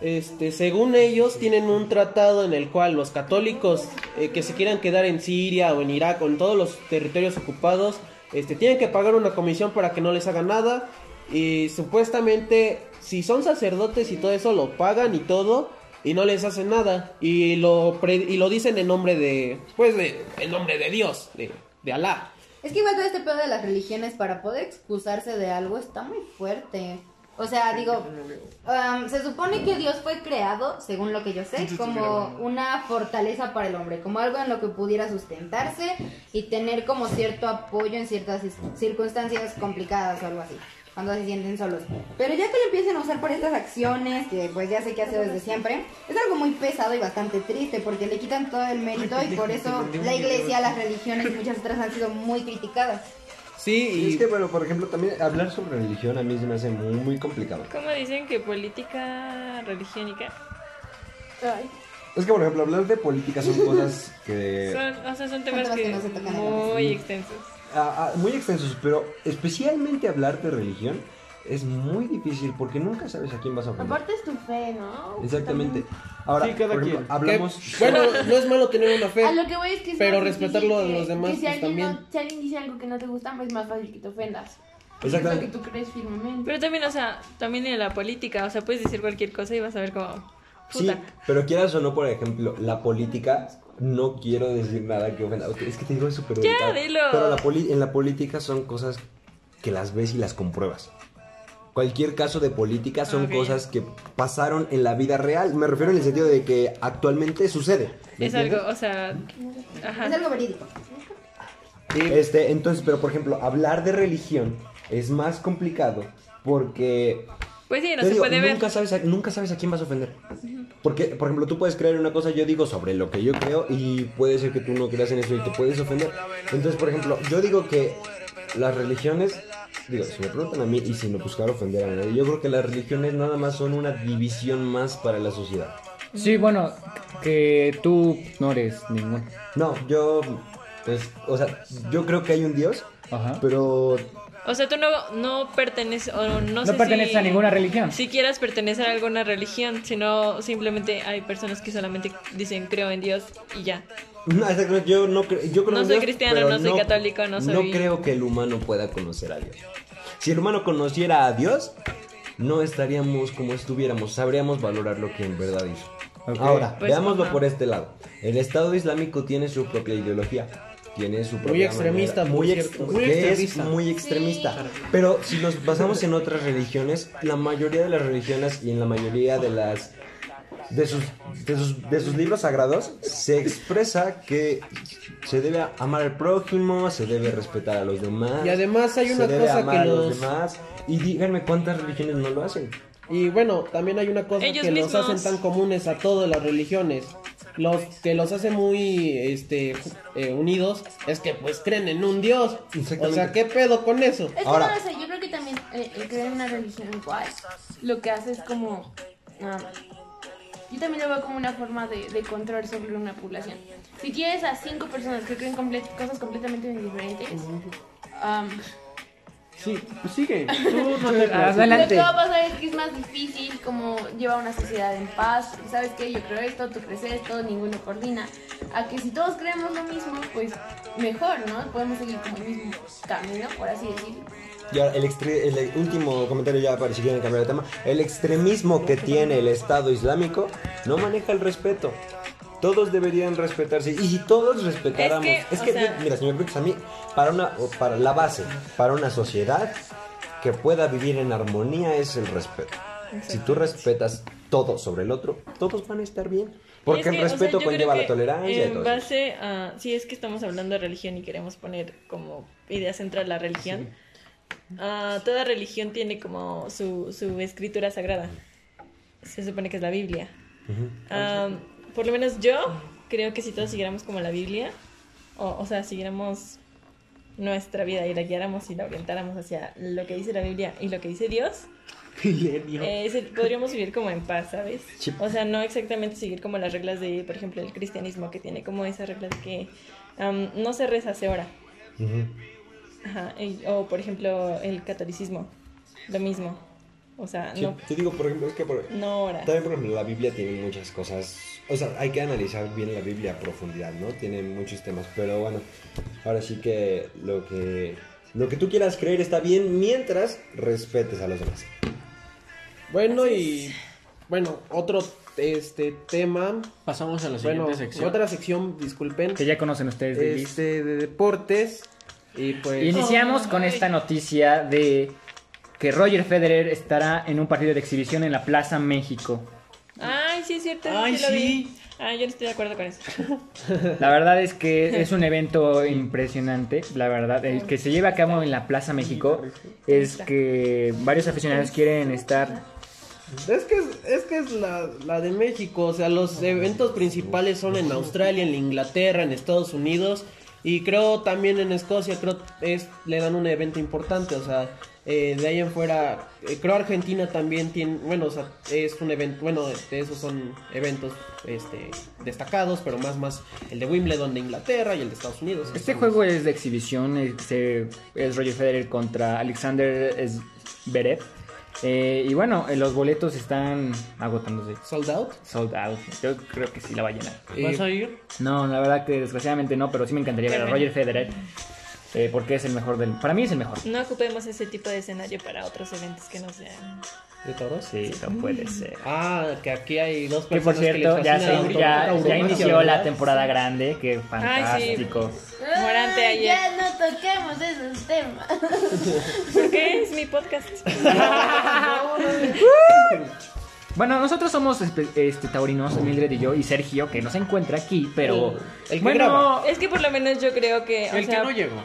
[SPEAKER 5] este, según ellos, tienen un tratado en el cual los católicos eh, que se quieran quedar en Siria o en Irak o en todos los territorios ocupados, este, tienen que pagar una comisión para que no les hagan nada. Y supuestamente, si son sacerdotes y todo eso, lo pagan y todo. Y no les hacen nada. Y lo, pre- y lo dicen en nombre de, pues, de, en nombre de Dios, de, de Alá.
[SPEAKER 8] Es que igual todo este pedo de las religiones para poder excusarse de algo está muy fuerte. O sea, digo, um, se supone que Dios fue creado, según lo que yo sé, como una fortaleza para el hombre, como algo en lo que pudiera sustentarse y tener como cierto apoyo en ciertas circunstancias complicadas o algo así, cuando se sienten solos. Pero ya que lo empiecen a usar por estas acciones, que pues ya sé que hace desde siempre, es algo muy pesado y bastante triste porque le quitan todo el mérito y por eso la iglesia, las religiones y muchas otras han sido muy criticadas.
[SPEAKER 5] Sí,
[SPEAKER 4] Y es que, bueno, por ejemplo, también hablar sobre religión a mí se me hace muy, muy complicado.
[SPEAKER 3] ¿Cómo dicen que política religiónica?
[SPEAKER 6] Ay.
[SPEAKER 4] Es que, por ejemplo, hablar de política son (laughs) cosas que...
[SPEAKER 3] Son, o sea, son temas
[SPEAKER 8] temas que
[SPEAKER 3] que
[SPEAKER 8] no se tocan en la
[SPEAKER 3] muy extensos.
[SPEAKER 4] ah, ah, muy extensos, pero especialmente hablar de religión es muy difícil porque nunca sabes a quién vas a ofender.
[SPEAKER 6] Aparte es tu fe, ¿no?
[SPEAKER 4] Exactamente. Ahora,
[SPEAKER 7] Sí, cada
[SPEAKER 4] por ejemplo,
[SPEAKER 7] quien.
[SPEAKER 4] hablamos...
[SPEAKER 5] que- bueno, (laughs) no es malo tener una fe.
[SPEAKER 6] A lo que voy es que es
[SPEAKER 5] Pero respetarlo a los demás,
[SPEAKER 6] que si,
[SPEAKER 5] pues,
[SPEAKER 6] alguien
[SPEAKER 5] también.
[SPEAKER 6] no- si alguien dice algo que no te gusta, es más fácil que te ofendas. Porque es lo
[SPEAKER 4] Exactamente.
[SPEAKER 6] que tú crees firmemente.
[SPEAKER 3] Pero también, o sea, también en la política, o sea, puedes decir cualquier cosa y vas a ver como...
[SPEAKER 4] Sí, pero quieras o no, por ejemplo, la política, no quiero decir nada que ofenda. Es que te digo es súper
[SPEAKER 3] Ya,
[SPEAKER 4] delicado.
[SPEAKER 3] dilo.
[SPEAKER 4] Pero la poli- en la política son cosas que las ves y las compruebas. Cualquier caso de política son cosas que pasaron en la vida real. Me refiero en el sentido de que actualmente sucede. ¿me
[SPEAKER 3] Es
[SPEAKER 4] entiendes?
[SPEAKER 3] algo, o sea...
[SPEAKER 8] Es algo verídico.
[SPEAKER 4] Este, entonces, pero por ejemplo, hablar de religión es más complicado porque
[SPEAKER 3] Pues sí, no se
[SPEAKER 4] digo,
[SPEAKER 3] puede ver.
[SPEAKER 4] nunca sabes, a, nunca sabes a quién vas a ofender. Porque, por ejemplo, tú puedes creer una cosa, yo digo sobre lo que yo creo y puede ser que tú no creas en eso y te puedes ofender. Entonces, por ejemplo, yo digo que las religiones, digo, si me preguntan a mí y sin buscar ofender a nadie, yo creo que las religiones nada más son una división más para la sociedad.
[SPEAKER 1] Sí, bueno, que tú no eres ningún.
[SPEAKER 4] No, yo, pues, o sea, yo creo que hay un Dios,
[SPEAKER 1] Ajá.
[SPEAKER 4] pero
[SPEAKER 3] O sea, tú no, no perteneces, o no,
[SPEAKER 1] No
[SPEAKER 3] sé
[SPEAKER 1] perteneces
[SPEAKER 3] si-
[SPEAKER 1] a ninguna religión.
[SPEAKER 3] Si quieras pertenecer a alguna religión, sino simplemente hay personas que solamente dicen creo en Dios y ya.
[SPEAKER 4] No, exactamente, yo no creo, yo creo
[SPEAKER 3] No
[SPEAKER 4] en
[SPEAKER 3] soy
[SPEAKER 4] Dios,
[SPEAKER 3] cristiano, no soy católico, no soy-
[SPEAKER 4] No creo que el humano pueda conocer a Dios. Si el humano conociera a Dios, no estaríamos como estuviéramos, sabríamos valorar lo que en verdad hizo.
[SPEAKER 1] Ok.
[SPEAKER 4] Ahora,
[SPEAKER 3] Pues,
[SPEAKER 4] veámoslo
[SPEAKER 3] ajá.
[SPEAKER 4] por este lado. El Estado Islámico tiene su propia ideología. Tiene su propia
[SPEAKER 5] extremista,
[SPEAKER 4] manera- muy, ex-.
[SPEAKER 5] Muy extremista.
[SPEAKER 4] es muy extremista. Pero si nos basamos en otras religiones, la mayoría de las religiones y en la mayoría de las de sus, de sus, de sus libros sagrados se expresa que se debe amar al prójimo, se debe respetar a los demás.
[SPEAKER 5] Y además hay
[SPEAKER 4] se
[SPEAKER 5] una
[SPEAKER 4] debe
[SPEAKER 5] cosa
[SPEAKER 4] amar
[SPEAKER 5] que
[SPEAKER 4] a los
[SPEAKER 5] los-
[SPEAKER 4] demás. Y díganme cuántas religiones no lo hacen.
[SPEAKER 5] Y bueno, también hay una cosa
[SPEAKER 3] Ellos
[SPEAKER 5] que los
[SPEAKER 3] mismos.
[SPEAKER 5] hacen tan comunes a todas las religiones. Los que los hace muy este eh, unidos es que pues creen en un dios. O sea, ¿qué pedo con eso?
[SPEAKER 6] Es que
[SPEAKER 4] Ahora-
[SPEAKER 6] no lo sé, yo creo que también eh, el creer en una religión igual lo que hace es como... ah, yo también lo veo como una forma de, de control sobre una población. Si tienes a cinco personas que creen comple- cosas completamente diferentes, am,
[SPEAKER 7] Sí, pues sigue. (laughs) Tú no te
[SPEAKER 1] Adelante.
[SPEAKER 6] lo que va a pasar es que es más difícil como llevar una sociedad en paz. ¿Sabes qué? Yo creo esto, tú crees esto, ninguno coordina. A que si todos creemos lo mismo, pues mejor, ¿no? Podemos seguir como el mismo camino, por así decirlo.
[SPEAKER 4] Y ahora, el, extre- el último comentario ya para si quieren cambiar de tema. El extremismo que tiene el Estado Islámico no maneja el respeto. Todos deberían respetarse. Y si todos respetáramos.
[SPEAKER 3] Es
[SPEAKER 4] Es
[SPEAKER 3] que,
[SPEAKER 4] que,
[SPEAKER 3] o sea-
[SPEAKER 4] mira, si me preguntas a mí, para, una, para la base, para una sociedad que pueda vivir en armonía es el respeto. Si tú respetas todo sobre el otro, todos van a estar bien. Porque
[SPEAKER 3] Y es
[SPEAKER 4] el
[SPEAKER 3] que, o sea,
[SPEAKER 4] respeto conlleva la
[SPEAKER 3] que
[SPEAKER 4] tolerancia y
[SPEAKER 3] En
[SPEAKER 4] todo eso.
[SPEAKER 3] base a. Si es que estamos hablando de religión y queremos poner como idea central la religión, ah, toda religión tiene como su, su escritura sagrada. Se supone que es la Biblia. Ah, por lo menos yo creo que si todos siguiéramos como la Biblia, o, o sea, siguiéramos nuestra vida y la guiáramos y la orientáramos hacia lo que dice la Biblia y lo que dice Dios, (laughs) eh, podríamos vivir como en paz, ¿sabes?
[SPEAKER 4] Sí.
[SPEAKER 3] O sea, no exactamente seguir como las reglas de, por ejemplo, el cristianismo, que tiene como esa regla de que am, no se reza, se ora.
[SPEAKER 4] Ujú.
[SPEAKER 3] Ajá, y- o por ejemplo, el catolicismo, lo mismo. O sea,
[SPEAKER 4] Sí,
[SPEAKER 3] no,
[SPEAKER 4] Te digo, por ejemplo, es que por,
[SPEAKER 3] no ora.
[SPEAKER 4] También, por ejemplo, la Biblia tiene muchas cosas. O sea, hay que analizar bien la Biblia a profundidad, ¿no? Tiene muchos temas. Pero bueno, ahora sí que lo que, lo que tú quieras creer está bien mientras respetes a los demás.
[SPEAKER 5] Bueno, y bueno, otro este tema.
[SPEAKER 7] Pasamos a la siguiente
[SPEAKER 5] Bueno,
[SPEAKER 7] sección.
[SPEAKER 5] otra sección, disculpen.
[SPEAKER 1] Que ya conocen ustedes de.
[SPEAKER 5] Este, de deportes. Y pues.
[SPEAKER 1] Iniciamos con
[SPEAKER 3] Ay.
[SPEAKER 1] esta noticia de que Roger Federer estará en un partido de exhibición en la Plaza México.
[SPEAKER 3] Sí es cierto,
[SPEAKER 5] Ay,
[SPEAKER 3] sí lo vi. Ah, yo no estoy de acuerdo con eso. (laughs)
[SPEAKER 1] La verdad es que (laughs) es un evento impresionante. La verdad, el que se lleva a cabo en la Plaza México es que varios aficionados quieren estar.
[SPEAKER 5] Es que es, es que es la, la de México, o sea, los eventos principales son en Australia, en Inglaterra, en Estados Unidos y creo también en Escocia, creo es le dan un evento importante, o sea, eh, de ahí en fuera, eh, creo Argentina también tiene, bueno, o sea, es un evento, bueno, de esos son eventos este destacados, pero más más el de Wimbledon de Inglaterra y el de Estados Unidos.
[SPEAKER 1] Este juego es de exhibición. Es, Roger Federer contra Alexander Zverev. Eh, y bueno, eh, los boletos están agotándose.
[SPEAKER 5] sold out.
[SPEAKER 1] Sold out. Yo creo que sí la va a llenar.
[SPEAKER 7] ¿Vas a ir?
[SPEAKER 1] No, la verdad que desgraciadamente no, pero sí me encantaría ver a Roger Federer. Eh, porque es el mejor del. Para mí es el mejor.
[SPEAKER 3] No ocupemos ese tipo de escenario para otros eventos que no sean.
[SPEAKER 5] ¿De todos?
[SPEAKER 1] Sí, no puede ser.
[SPEAKER 5] Ah, que aquí hay dos
[SPEAKER 1] Que por
[SPEAKER 5] personas que les
[SPEAKER 1] cierto, ya,
[SPEAKER 5] fascina la
[SPEAKER 1] se, ya, ya inició la temporada grande. Qué
[SPEAKER 3] Ay, sí.
[SPEAKER 1] fantástico.
[SPEAKER 3] Morante
[SPEAKER 6] Ay,
[SPEAKER 3] ayer.
[SPEAKER 6] Ya no toquemos esos temas.
[SPEAKER 3] ¿Por qué es mi podcast? (laughs) (laughs) (laughs)
[SPEAKER 1] Bueno, nosotros somos espe- este, taurinos, Mildred y yo, y Sergio, que no se encuentra aquí, pero.
[SPEAKER 5] El que
[SPEAKER 1] bueno,
[SPEAKER 5] graba.
[SPEAKER 3] Es que por lo menos yo creo que. o
[SPEAKER 7] El
[SPEAKER 3] sea,
[SPEAKER 7] que no llegó.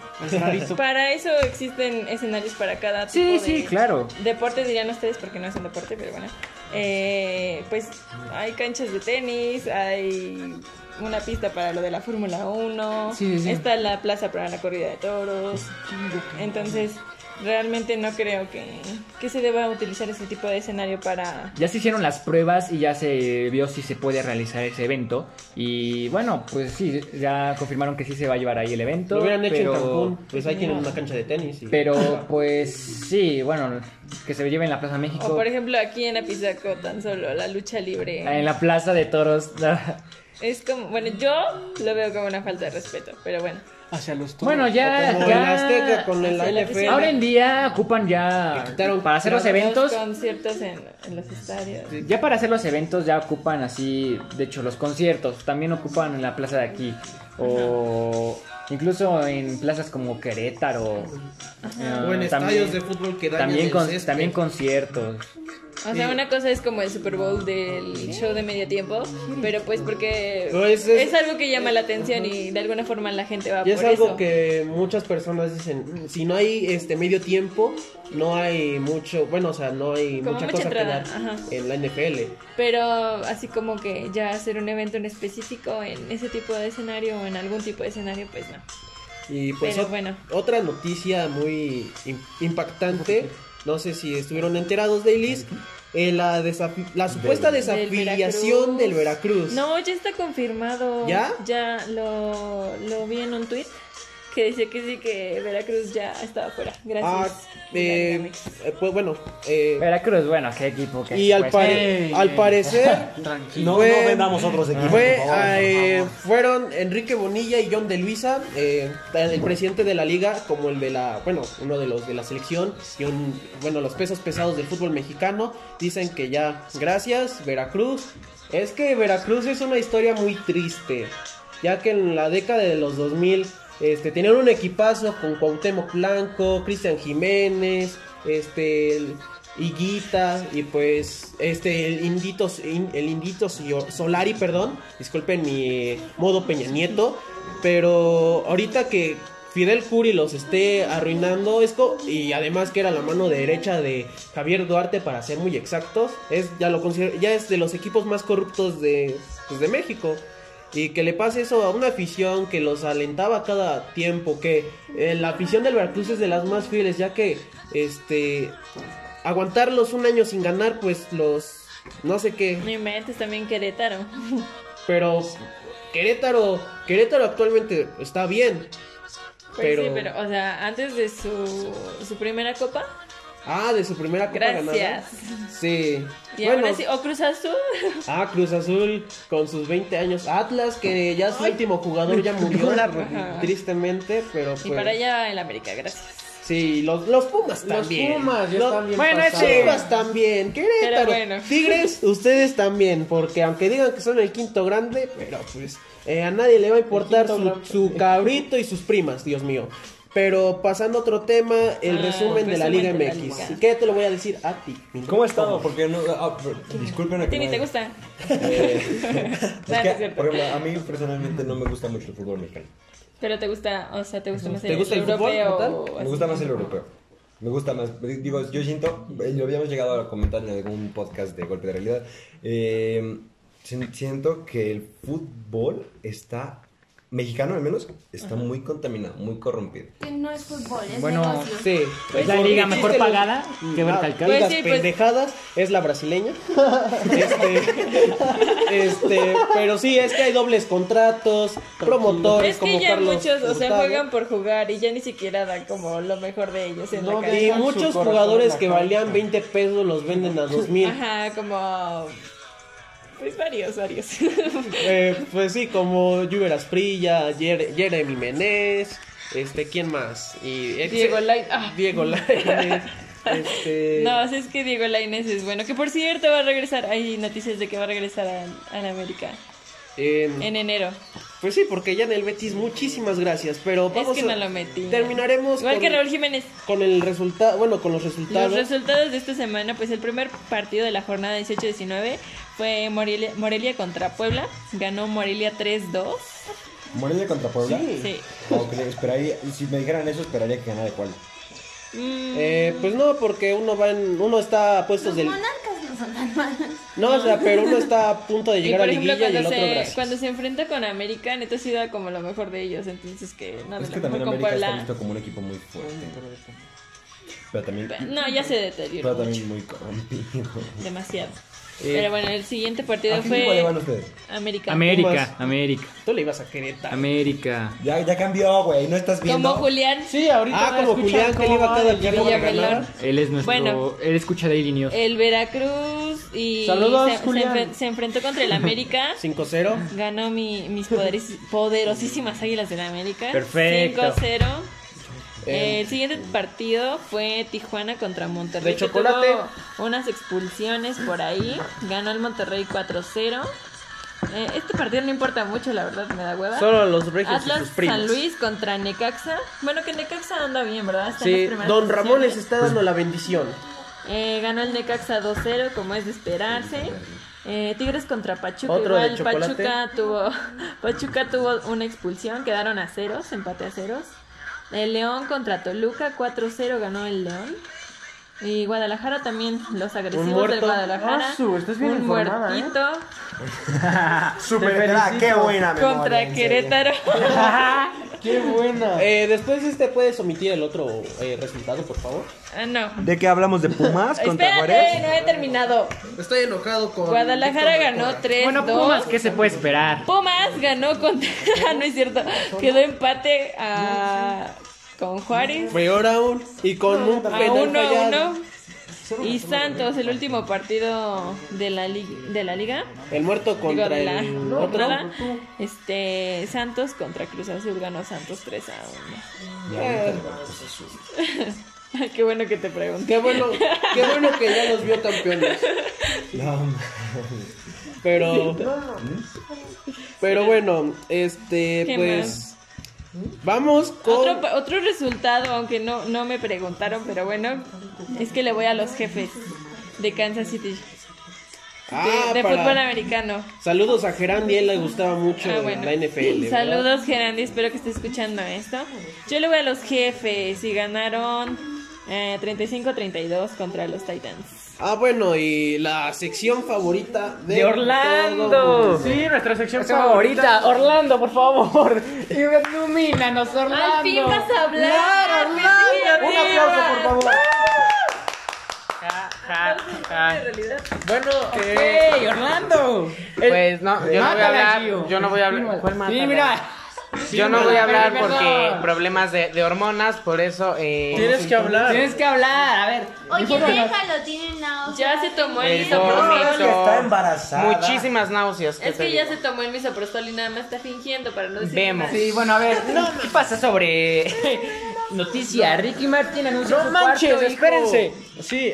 [SPEAKER 3] Para eso existen escenarios para cada tipo
[SPEAKER 1] Sí,
[SPEAKER 3] de
[SPEAKER 1] sí, claro.
[SPEAKER 3] deporte, dirían ustedes, porque no es un deporte, pero bueno. Eh, pues hay canchas de tenis, hay una pista para lo de la Fórmula 1,
[SPEAKER 1] Sí, sí, sí.
[SPEAKER 3] está la plaza para la corrida de toros. Entonces, realmente no creo que, que se deba utilizar ese tipo de escenario para...
[SPEAKER 1] Ya se hicieron las pruebas y ya se vio si se puede realizar ese evento. Y bueno, pues sí, ya confirmaron que sí se va a llevar ahí el evento.
[SPEAKER 5] Lo hubieran hecho
[SPEAKER 1] pero,
[SPEAKER 5] en Cancún, pues ahí tienen una cancha de tenis. Y...
[SPEAKER 1] Pero pues sí, bueno, que se lleve en la Plaza México.
[SPEAKER 3] O por ejemplo aquí en Apizaco tan solo la lucha libre.
[SPEAKER 1] En la Plaza de Toros. (laughs)
[SPEAKER 3] Es como, bueno, yo lo veo como una falta de respeto, pero bueno.
[SPEAKER 7] Hacia los toros.
[SPEAKER 1] Bueno, ya.
[SPEAKER 5] como
[SPEAKER 1] ya-
[SPEAKER 5] en Azteca con el NFL.
[SPEAKER 3] piscina.
[SPEAKER 1] Ahora en día ocupan ya.
[SPEAKER 5] quitaron
[SPEAKER 1] Para hacer los eventos.
[SPEAKER 3] Conciertos en, en los estadios.
[SPEAKER 1] Ya para hacer los eventos ya ocupan así, de hecho los conciertos también ocupan en la plaza de aquí o incluso en plazas como Querétaro eh,
[SPEAKER 5] O en estadios de fútbol que dañan
[SPEAKER 1] también
[SPEAKER 5] el
[SPEAKER 1] con- también conciertos.
[SPEAKER 3] O sea, una cosa es como el Super Bowl del show de medio tiempo, pero pues porque
[SPEAKER 5] No, es- es-
[SPEAKER 3] es algo que llama la atención y de alguna forma la gente va
[SPEAKER 5] Y es
[SPEAKER 3] por
[SPEAKER 5] algo
[SPEAKER 3] eso.
[SPEAKER 5] que muchas personas dicen, si no hay este medio tiempo, no hay mucho, bueno, o sea, no hay
[SPEAKER 3] Como
[SPEAKER 5] mucha,
[SPEAKER 3] mucha
[SPEAKER 5] cosa
[SPEAKER 3] entrada,
[SPEAKER 5] que dar
[SPEAKER 3] ajá.
[SPEAKER 5] en la NFL.
[SPEAKER 3] Pero así como que ya hacer un evento en específico en ese tipo de escenario o en algún tipo de escenario, pues no.
[SPEAKER 5] Y pues
[SPEAKER 3] Pero bueno.
[SPEAKER 5] otra noticia muy im- impactante, no sé si estuvieron enterados de Ilis, eh, la, desafi- la supuesta
[SPEAKER 3] Del
[SPEAKER 5] desafiliación del Veracruz.
[SPEAKER 3] No, ya está confirmado.
[SPEAKER 5] ¿Ya?
[SPEAKER 3] Ya lo, lo vi en un tweet. Que decía que sí, que Veracruz ya estaba fuera.
[SPEAKER 5] Ah,
[SPEAKER 3] Gracias.
[SPEAKER 5] eh,
[SPEAKER 3] Dynamics.
[SPEAKER 5] eh, pues bueno, eh,
[SPEAKER 1] Veracruz, bueno, qué equipo. qué
[SPEAKER 5] y al,
[SPEAKER 1] pues,
[SPEAKER 5] pare-
[SPEAKER 7] Ey,
[SPEAKER 5] al
[SPEAKER 7] ey.
[SPEAKER 5] parecer (laughs)
[SPEAKER 7] Tranquilo.
[SPEAKER 4] No,
[SPEAKER 5] Fue-
[SPEAKER 4] no vendamos otros equipos.
[SPEAKER 5] Fue,
[SPEAKER 4] favor.
[SPEAKER 5] eh, fueron Enrique Bonilla y John de Luisa, eh, el presidente de la liga, como el de la, bueno, uno de los de la selección y un, bueno, los pesos pesados del fútbol mexicano, dicen que ya, gracias, Veracruz. Es que Veracruz es una historia muy triste, ya que en la década de los 2000 este, tenían un equipazo con Cuauhtémoc Blanco, Cristian Jiménez, este, Higuita y pues este el Indito in- el Indito Solari, perdón, disculpen mi modo Peña Nieto, pero ahorita que Fidel Curi los esté arruinando es co- y además que era la mano derecha de Javier Duarte para ser muy exactos, es ya lo considero ya es de los equipos más corruptos de pues, de México. Y que le pase eso a una afición que los alentaba cada tiempo, que eh, la afición del Veracruz es de las más fieles, ya que este aguantarlos un año sin ganar, pues los no sé qué,
[SPEAKER 3] No inventes también Querétaro. (laughs)
[SPEAKER 5] pero Querétaro, Querétaro actualmente está bien.
[SPEAKER 3] Pues
[SPEAKER 5] pero,
[SPEAKER 3] sí, pero, o sea, antes de su, su primera copa.
[SPEAKER 5] Ah, de su primera copa
[SPEAKER 3] Gracias.
[SPEAKER 5] ganada. Sí.
[SPEAKER 3] Y
[SPEAKER 5] bueno,
[SPEAKER 3] ahora sí, o Cruz Azul.
[SPEAKER 5] ah, Cruz Azul con sus 20 años, Atlas que ya su último jugador ya murió tristemente, pero pues
[SPEAKER 3] Y para allá en la América, gracias.
[SPEAKER 5] Sí, los, los Pumas
[SPEAKER 7] Los
[SPEAKER 5] también.
[SPEAKER 7] Pumas ya
[SPEAKER 5] Los-
[SPEAKER 7] están bien
[SPEAKER 5] Bueno,
[SPEAKER 7] pasados.
[SPEAKER 5] Chivas también. Querétaro.
[SPEAKER 3] Bueno.
[SPEAKER 5] Tigres, ustedes también. Porque aunque digan que son el quinto grande, pero pues eh, a nadie le va a importar su, su cabrito y sus primas, Dios mío. Pero pasando a otro tema, el
[SPEAKER 3] Ah,
[SPEAKER 5] resumen de la Liga
[SPEAKER 3] la
[SPEAKER 5] MX.
[SPEAKER 3] liga.
[SPEAKER 5] ¿Qué te lo voy a decir a ti?
[SPEAKER 4] ¿Cómo ha estado? Porque no. ah, disculpen a
[SPEAKER 3] ¿A
[SPEAKER 4] que no-
[SPEAKER 3] te gusta?
[SPEAKER 4] Eh, (laughs) es que, por ejemplo, a mí personalmente no me gusta mucho el fútbol mexicano.
[SPEAKER 3] Pero te gusta, o sea, te gusta más
[SPEAKER 5] ¿Te gusta el fútbol
[SPEAKER 3] europeo. o
[SPEAKER 4] Me gusta más el europeo. Me gusta más. Digo, yo siento, eh, lo habíamos llegado a comentar en algún podcast de Golpe de Realidad. eh, si- siento que el fútbol está, mexicano al menos, está muy contaminado, muy corrompido.
[SPEAKER 6] Que no es fútbol, es
[SPEAKER 1] Bueno,
[SPEAKER 6] negocio.
[SPEAKER 5] Sí.
[SPEAKER 1] Es la liga mejor pagada que
[SPEAKER 5] Ah,
[SPEAKER 1] recalcar.
[SPEAKER 3] Pues sí, pues-
[SPEAKER 5] pendejadas es la brasileña. (laughs) este, este, pero sí, es que hay dobles contratos, promotores
[SPEAKER 3] Es que
[SPEAKER 5] como
[SPEAKER 3] ya
[SPEAKER 5] Carlos
[SPEAKER 3] muchos, o sea, juegan por jugar y ya ni siquiera dan como lo mejor de ellos en
[SPEAKER 7] No,
[SPEAKER 3] la.
[SPEAKER 5] Y muchos jugadores que valían 20 pesos los venden a 2000.
[SPEAKER 3] Ajá, como... Pues varios, varios. (laughs)
[SPEAKER 5] Eh, pues sí, como Juber Asprilla, Jer- Jeremy Menez, este, ¿quién más? Y
[SPEAKER 3] Diego Lain- ah.
[SPEAKER 5] Diego Lainez, este... (laughs)
[SPEAKER 3] No, es que Diego Lainez es bueno. Que por cierto va a regresar. Hay noticias de que va a regresar a, a la América
[SPEAKER 5] en-
[SPEAKER 3] en enero.
[SPEAKER 5] Pues sí, porque ya en el Betis, muchísimas gracias, pero
[SPEAKER 3] Es
[SPEAKER 5] vamos
[SPEAKER 3] que
[SPEAKER 5] a-
[SPEAKER 3] no lo metí.
[SPEAKER 5] Terminaremos
[SPEAKER 3] Igual
[SPEAKER 5] con,
[SPEAKER 3] que Raúl Jiménez.
[SPEAKER 5] con el resultado, bueno, con los resultados.
[SPEAKER 3] Los resultados de esta semana, pues el primer partido de la jornada 18-19 fue Morelia, Morelia contra Puebla. Ganó Morelia 3-2.
[SPEAKER 4] Morelia contra Puebla.
[SPEAKER 3] Sí.
[SPEAKER 4] Esperaría, si me dijeran eso, esperaría que ganara cuál.
[SPEAKER 3] Mm,
[SPEAKER 5] Eh, pues no, porque uno va en, uno está a puestos
[SPEAKER 6] Los
[SPEAKER 5] del...
[SPEAKER 6] monarcas no son tan malos.
[SPEAKER 5] No, o sea, pero uno está a punto de
[SPEAKER 3] y
[SPEAKER 5] llegar a liguilla y el
[SPEAKER 3] cuando
[SPEAKER 5] otro gracias.
[SPEAKER 3] cuando se enfrenta con América, neta sí da como lo mejor de ellos. Entonces, que no,
[SPEAKER 4] Es que también América está
[SPEAKER 3] Puebla.
[SPEAKER 4] visto como un equipo muy fuerte. Pero también,
[SPEAKER 3] No, ya se deterioró
[SPEAKER 4] pero
[SPEAKER 3] mucho,
[SPEAKER 4] también muy corrompido.
[SPEAKER 3] demasiado.
[SPEAKER 5] Eh,
[SPEAKER 3] Pero bueno, el siguiente partido
[SPEAKER 4] ¿A qué equipo le
[SPEAKER 3] fue
[SPEAKER 4] van ustedes?
[SPEAKER 3] América.
[SPEAKER 1] América,
[SPEAKER 5] Pumas.
[SPEAKER 1] América,
[SPEAKER 5] Tú le ibas a Querétaro.
[SPEAKER 1] América.
[SPEAKER 4] Ya, ya cambió, güey, no estás viendo.
[SPEAKER 3] Como Julián.
[SPEAKER 7] Sí, ahorita
[SPEAKER 5] Ah, como Julián, que le
[SPEAKER 7] cómo
[SPEAKER 5] iba
[SPEAKER 7] va
[SPEAKER 5] cada
[SPEAKER 7] el
[SPEAKER 3] Villamelón.
[SPEAKER 7] ganar.
[SPEAKER 1] Él es nuestro.
[SPEAKER 3] Bueno.
[SPEAKER 1] él escucha Daily News.
[SPEAKER 3] El Veracruz y
[SPEAKER 7] Saludos,
[SPEAKER 3] se, se
[SPEAKER 7] Julián.
[SPEAKER 3] enfren- se enfrentó contra el América. (laughs)
[SPEAKER 5] 5-0.
[SPEAKER 3] Ganó mi- mis poderes- poderosísimas águilas de la América.
[SPEAKER 1] Perfecto.
[SPEAKER 3] 5-0.
[SPEAKER 5] Eh,
[SPEAKER 3] el siguiente partido fue Tijuana contra Monterrey.
[SPEAKER 5] De chocolate.
[SPEAKER 3] tuvo unas expulsiones por ahí. Ganó el Monterrey 4-0. Eh, este partido no importa mucho, la verdad, me da hueva.
[SPEAKER 5] Solo los regios y
[SPEAKER 3] Atlas
[SPEAKER 5] sus primos.
[SPEAKER 3] San Luis contra Necaxa. Bueno, que Necaxa anda bien, ¿verdad? Está en
[SPEAKER 5] Sí,
[SPEAKER 3] las
[SPEAKER 5] Don Ramón les está dando la bendición.
[SPEAKER 3] Eh, ganó el Necaxa 2-0, como es de esperarse. Eh, Tigres contra Pachuca.
[SPEAKER 5] Otro
[SPEAKER 3] Igual. Pachuca tuvo, (laughs) Pachuca tuvo una expulsión, quedaron a ceros, empate a ceros. El León contra Toluca, 4-0 ganó el León. Y Guadalajara también, los agresivos del
[SPEAKER 5] muerto.
[SPEAKER 3] Guadalajara.
[SPEAKER 1] Su, estás bien
[SPEAKER 3] un
[SPEAKER 1] informada, ¿eh?
[SPEAKER 3] muertito (laughs)
[SPEAKER 4] ¿verdad?
[SPEAKER 1] felicito.
[SPEAKER 4] qué buena memoria.
[SPEAKER 3] contra. Querétaro. (laughs)
[SPEAKER 1] ¡Qué buena!
[SPEAKER 5] Eh, después de este, ¿puedes omitir el otro eh, resultado, por favor?
[SPEAKER 3] Ah, no.
[SPEAKER 4] ¿De qué hablamos? ¿De Pumas (laughs) contra
[SPEAKER 3] Espérate,
[SPEAKER 4] Juárez?
[SPEAKER 3] no he terminado.
[SPEAKER 5] Estoy enojado con.
[SPEAKER 3] Guadalajara ganó 3-2.
[SPEAKER 1] Bueno, Pumas, ¿qué se puede esperar?
[SPEAKER 3] Pumas ganó contra. no es cierto. Quedó empate a... con Juárez.
[SPEAKER 5] Peor aún. Y con un
[SPEAKER 3] A
[SPEAKER 5] penal
[SPEAKER 3] 1 a
[SPEAKER 5] fallado.
[SPEAKER 3] 1. Y Santos, el último partido de la, li- de la liga.
[SPEAKER 5] El muerto
[SPEAKER 3] Digo,
[SPEAKER 5] contra
[SPEAKER 3] de la
[SPEAKER 5] el (laughs) otro.
[SPEAKER 3] jornada. Este, Santos contra Cruz Azul ganó Santos 3 a 1. (laughs) Qué bueno que te pregunté.
[SPEAKER 5] Qué bueno, qué bueno que ya los vio campeones.
[SPEAKER 4] No,
[SPEAKER 5] Pero. Pero bueno, este,
[SPEAKER 3] ¿Qué
[SPEAKER 5] pues. Vamos con.
[SPEAKER 3] Otro, otro resultado, aunque no, no me preguntaron, pero bueno, es que le voy a los jefes de Kansas City. De,
[SPEAKER 5] Ah,
[SPEAKER 3] de
[SPEAKER 5] para-
[SPEAKER 3] fútbol americano.
[SPEAKER 5] Saludos a Gerandi, él le gustaba mucho
[SPEAKER 3] Ah, bueno.
[SPEAKER 5] la NFL.
[SPEAKER 3] Saludos, Gerandi, espero que esté escuchando esto. Yo le voy a los jefes y ganaron eh, 35-32 contra los Titans.
[SPEAKER 5] Ah, bueno, y la sección favorita de,
[SPEAKER 1] ¡De Orlando!
[SPEAKER 5] todo.
[SPEAKER 1] Sí, nuestra sección favorita. Orlando, por favor. (laughs) Ilumínanos, Orlando.
[SPEAKER 3] Al fin vas a hablar.
[SPEAKER 4] Un aplauso, por favor.
[SPEAKER 1] Ja, ja. Bueno, eh, Orlando.
[SPEAKER 10] Pues no, yo no voy a hablar. Yo no voy a hablar. ¿Cuál
[SPEAKER 1] Sí,
[SPEAKER 10] mátala? Yo no voy a hablar
[SPEAKER 1] Perdón.
[SPEAKER 10] porque problemas de, de hormonas, por eso. Eh,
[SPEAKER 7] Tienes que hablar.
[SPEAKER 1] Tienes que hablar, a ver.
[SPEAKER 8] Oye, déjalo, tiene náuseas.
[SPEAKER 3] Ya se tomó el
[SPEAKER 10] El
[SPEAKER 3] misoprostol.
[SPEAKER 4] Está embarazada.
[SPEAKER 10] Muchísimas náuseas. ¿qué
[SPEAKER 3] Es que ya
[SPEAKER 10] digo?
[SPEAKER 3] se tomó el misoprostol y nada más está fingiendo para no decir
[SPEAKER 10] Vemos.
[SPEAKER 3] nada.
[SPEAKER 1] Sí, bueno, a ver. (laughs) ¿Qué pasa sobre (laughs) noticia? Ricky Martin anunció
[SPEAKER 7] No
[SPEAKER 1] su
[SPEAKER 7] manches,
[SPEAKER 1] cuarto hijo.
[SPEAKER 7] espérense. Sí,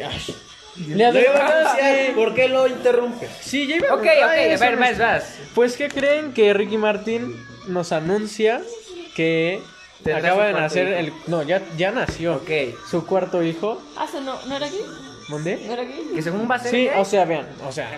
[SPEAKER 7] le
[SPEAKER 5] anunciar,
[SPEAKER 7] que-
[SPEAKER 5] ¿Por qué lo interrumpe?
[SPEAKER 7] Sí, ya iba a
[SPEAKER 1] Ok, ok, a ver, vas, vas.
[SPEAKER 7] Pues, ¿qué creen que Ricky Martin nos anuncia que acaba de nacer
[SPEAKER 10] hijo.
[SPEAKER 7] el... No, ya, ya nació.
[SPEAKER 1] Ok.
[SPEAKER 7] Su cuarto hijo.
[SPEAKER 3] Ah, no, ¿no era aquí?
[SPEAKER 7] ¿Dónde?
[SPEAKER 3] ¿No era aquí?
[SPEAKER 1] Que según va a ser.
[SPEAKER 7] Sí, o sea, vean, o sea,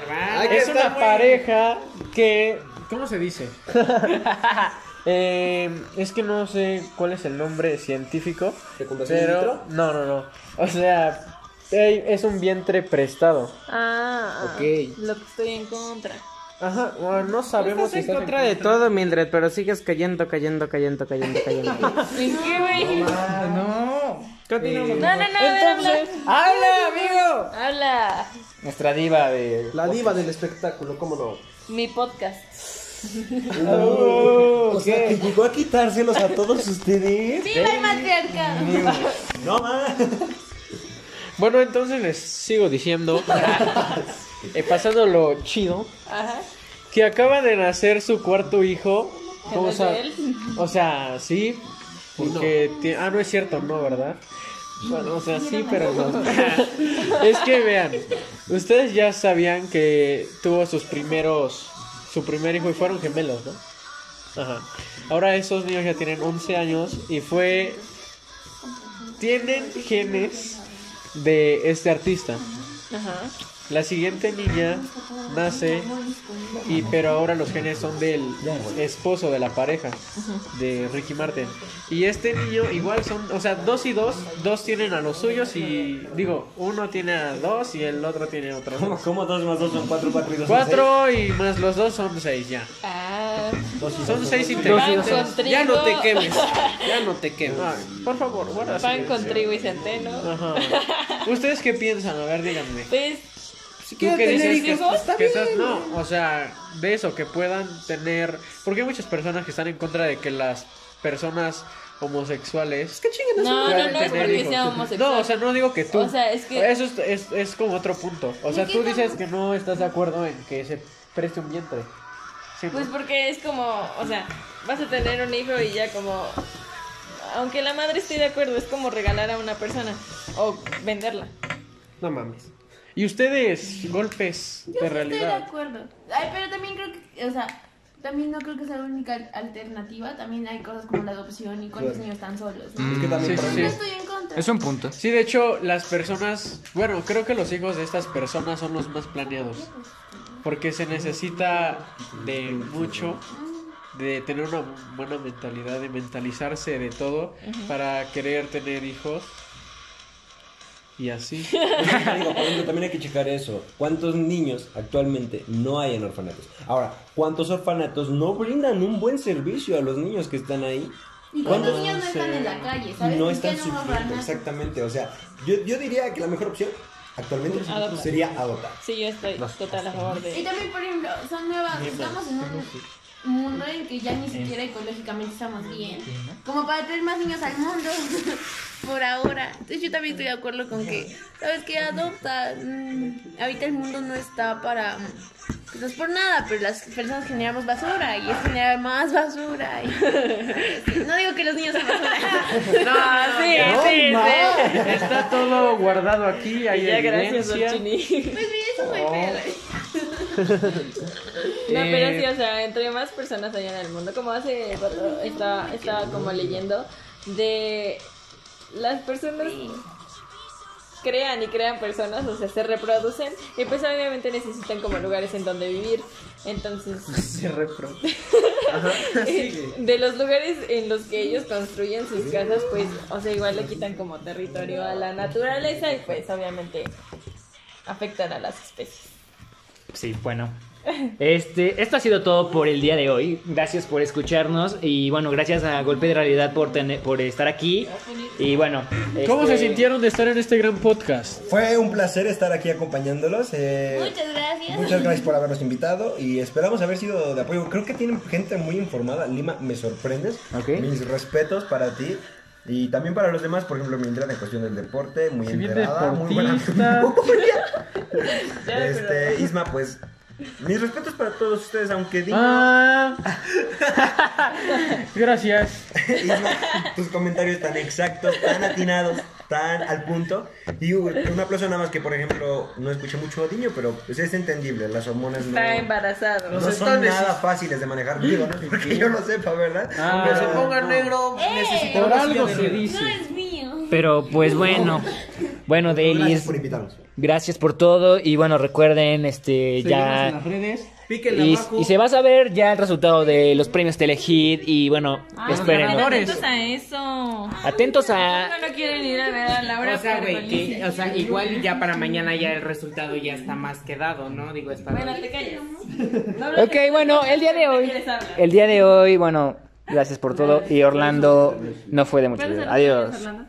[SPEAKER 7] es una
[SPEAKER 5] muy-
[SPEAKER 7] pareja que... ¿Cómo se dice? (laughs) (laughs) Eh, es que no sé cuál es el nombre científico,
[SPEAKER 5] ¿Fecundación in
[SPEAKER 7] pero...
[SPEAKER 5] vitro?
[SPEAKER 7] No, no, no. O sea, es un vientre prestado.
[SPEAKER 3] Ah,
[SPEAKER 10] Ok.
[SPEAKER 3] lo que estoy en contra.
[SPEAKER 7] Ajá, bueno, no sabemos
[SPEAKER 10] Estás
[SPEAKER 7] si
[SPEAKER 10] en
[SPEAKER 7] estás
[SPEAKER 10] contra de todo, Mildred, pero sigues cayendo, cayendo, cayendo, cayendo, cayendo. (laughs)
[SPEAKER 3] ¿En qué, güey?
[SPEAKER 1] No.
[SPEAKER 10] Continuamos.
[SPEAKER 3] No, no, no, ver, habla.
[SPEAKER 1] ¡Habla, amigo!
[SPEAKER 3] Habla.
[SPEAKER 1] Nuestra diva de.
[SPEAKER 5] La diva del espectáculo, ¿cómo no?
[SPEAKER 3] Mi podcast. (laughs)
[SPEAKER 4] O sea, que llegó a quitárselos a todos ustedes.
[SPEAKER 8] ¡Viva el matriarcado!
[SPEAKER 4] No más.
[SPEAKER 7] Bueno, entonces les sigo diciendo, (laughs) eh, pasando lo chido,
[SPEAKER 3] Ajá.
[SPEAKER 7] que acaba de nacer su cuarto hijo.
[SPEAKER 3] ¿Que
[SPEAKER 7] ¿Cómo
[SPEAKER 3] no es
[SPEAKER 7] sa-
[SPEAKER 3] de él?
[SPEAKER 7] O sea, sí, porque... ti- Ah, no es cierto, no, ¿verdad? Bueno, o sea, sí, pero no. (laughs) es que vean, ustedes ya sabían que tuvo sus primeros, su primer hijo y fueron gemelos, ¿no? Ajá. Ahora esos niños ya tienen 11 años y fue... Tienen genes de este artista.
[SPEAKER 3] Ajá.
[SPEAKER 7] La siguiente niña nace y pero ahora los genes son del esposo de la pareja de Ricky Martin. Y este niño igual son, o sea, dos y dos, dos tienen a los suyos y digo, uno tiene a dos y el otro tiene a otros
[SPEAKER 4] ¿Cómo,
[SPEAKER 7] dos.
[SPEAKER 4] cómo dos más dos son cuatro, cuatro y dos son
[SPEAKER 7] Cuatro y más los dos son seis ya.
[SPEAKER 3] Ah,
[SPEAKER 4] seis? Dos y
[SPEAKER 7] Son
[SPEAKER 4] dos
[SPEAKER 7] seis integrantes.
[SPEAKER 5] Ya no te quemes. (laughs) Ya no te quemes.
[SPEAKER 7] Ay, por favor, guarda
[SPEAKER 3] Pan con trigo y centeno.
[SPEAKER 7] Ajá. ¿Ustedes qué piensan? A ver, díganme.
[SPEAKER 3] Pues,
[SPEAKER 5] Si
[SPEAKER 7] ¿Tú
[SPEAKER 5] quieren
[SPEAKER 7] qué
[SPEAKER 5] tener
[SPEAKER 7] dices que,
[SPEAKER 5] hijos, está
[SPEAKER 7] que no, o sea, de eso, que puedan tener, porque hay muchas personas que están en contra de que las personas homosexuales
[SPEAKER 5] Que chinguen a su
[SPEAKER 3] no, no, no es porque
[SPEAKER 7] hijos.
[SPEAKER 3] sea homosexual.
[SPEAKER 7] No, o sea, no digo que tú.
[SPEAKER 3] O sea, es que-
[SPEAKER 7] Eso es, es, es como otro punto. O sea,
[SPEAKER 8] Es
[SPEAKER 7] tú
[SPEAKER 8] que
[SPEAKER 7] dices
[SPEAKER 8] no-
[SPEAKER 7] que no estás de acuerdo en que se preste un vientre. Sí, ¿no?
[SPEAKER 3] Pues porque es como, o sea, vas a tener un hijo y ya como, aunque la madre esté de acuerdo, es como regalar a una persona o venderla.
[SPEAKER 5] No mames.
[SPEAKER 7] Y ustedes, golpes
[SPEAKER 6] Yo
[SPEAKER 7] de
[SPEAKER 6] sí estoy de
[SPEAKER 7] realidad.
[SPEAKER 6] acuerdo. Ay, pero también creo que, o sea, también no creo que sea la única al- alternativa. También hay cosas como la adopción y cuántos niños están solos. ¿no?
[SPEAKER 4] Es que también
[SPEAKER 7] sí.
[SPEAKER 6] estoy en contra.
[SPEAKER 1] Es un punto.
[SPEAKER 7] Sí, de hecho, las personas, bueno, creo que los hijos de estas personas son los más planeados. Porque se necesita de mucho, de tener una buena mentalidad, de mentalizarse de todo para querer tener hijos. Y así. (laughs)
[SPEAKER 4] Te digo, por ejemplo, también hay que checar eso. ¿Cuántos niños actualmente no hay en orfanatos? Ahora, ¿cuántos orfanatos no brindan un buen servicio a los niños que están ahí?
[SPEAKER 8] Y cuántos niños no están en la calle,
[SPEAKER 4] Y
[SPEAKER 8] ¿sabes?
[SPEAKER 4] no
[SPEAKER 8] ¿Por
[SPEAKER 4] están sufriendo, exactamente. O sea, yo, yo diría que la mejor opción actualmente
[SPEAKER 3] Adoptar.
[SPEAKER 4] sería adoptar.
[SPEAKER 3] Sí, yo estoy total a favor
[SPEAKER 6] Y
[SPEAKER 3] de...
[SPEAKER 6] también, por ejemplo, son nuevas, estamos en un mundo en que ya ni siquiera ecológicamente estamos bien, como para traer más niños al mundo, (laughs) por ahora. Entonces yo también estoy de acuerdo con que, ¿sabes qué? Adopta, mm, ahorita el mundo no está para, pues no es por nada, pero las personas generamos basura y es generar más basura. y- (laughs) no digo que los niños son basura. (laughs)
[SPEAKER 3] No, sí, sí, sí.
[SPEAKER 7] Está todo guardado aquí, hay
[SPEAKER 3] Ya, gracias,
[SPEAKER 7] evidencia.
[SPEAKER 3] Ochini.
[SPEAKER 6] Pues mira, eso soy fea. (laughs)
[SPEAKER 3] No, pero sí, o sea, entre más personas hay en el mundo, como hace rato estaba, estaba como leyendo de las personas crean y crean personas, o sea, se reproducen y pues obviamente necesitan como lugares en donde vivir. Entonces, (laughs)
[SPEAKER 5] Se reproduce. (laughs)
[SPEAKER 3] eh, de los lugares en los que ellos construyen sus casas, pues, o sea, igual le quitan como territorio a la naturaleza y pues obviamente afectan a las especies.
[SPEAKER 1] Sí, bueno. Este, esto ha sido todo por el día de hoy. Gracias por escucharnos y bueno, gracias a Golpe de Realidad por tener, por estar aquí. Y bueno,
[SPEAKER 7] ¿Cómo
[SPEAKER 1] este,
[SPEAKER 7] se sintieron de estar en este gran podcast?
[SPEAKER 4] Fue un placer estar aquí acompañándolos. eh,
[SPEAKER 6] Muchas gracias.
[SPEAKER 4] Muchas gracias por habernos invitado y esperamos haber sido de apoyo. Creo que tienen gente muy informada. Lima, me sorprendes.
[SPEAKER 1] Ok.
[SPEAKER 4] Mis respetos para ti. Y también para los demás, por ejemplo, Mildred en cuestión del deporte, muy
[SPEAKER 7] Si bien
[SPEAKER 4] enterada, muy buena. (laughs) Este, Isma, pues, mis respetos para todos ustedes, aunque digo,
[SPEAKER 7] Ah. (laughs) Gracias. (laughs)
[SPEAKER 4] Isma, tus comentarios tan exactos, tan atinados, tan al punto. Y un un aplauso nada más que, por ejemplo, no escuché mucho Odiño, pero pues, es entendible, las hormonas no...
[SPEAKER 3] Está embarazado.
[SPEAKER 4] No son nada fáciles de manejar, digo, ¿no? (laughs) Porque yo lo sepa, ¿verdad?
[SPEAKER 7] Ah,
[SPEAKER 5] Que se ponga negro, necesitamos
[SPEAKER 7] Por algo se dice.
[SPEAKER 6] No es mío.
[SPEAKER 1] Pero pues bueno. Bueno,
[SPEAKER 4] Gracias
[SPEAKER 1] Delis,
[SPEAKER 4] por invitarnos.
[SPEAKER 1] Gracias por todo y bueno, recuerden este
[SPEAKER 5] Seguimos en
[SPEAKER 1] ya
[SPEAKER 5] las redes.
[SPEAKER 1] Y, y se va a saber ya el resultado de los premios Telehit y bueno,
[SPEAKER 3] Ah,
[SPEAKER 1] esperen.
[SPEAKER 3] Atentos a eso.
[SPEAKER 1] Atentos a
[SPEAKER 3] No lo quieren ir a ver a Laura.
[SPEAKER 2] O sea, güey, que, o sea, igual ya para mañana ya el resultado ya está más quedado, ¿no? Digo, está
[SPEAKER 3] Bueno, te callas. No hablas
[SPEAKER 1] Ok, bueno, el día de hoy el día de hoy, bueno, gracias por todo y Orlando no fue de mucho
[SPEAKER 3] ¿Puedes
[SPEAKER 1] ayuda.
[SPEAKER 3] hacer lo que
[SPEAKER 1] Adiós.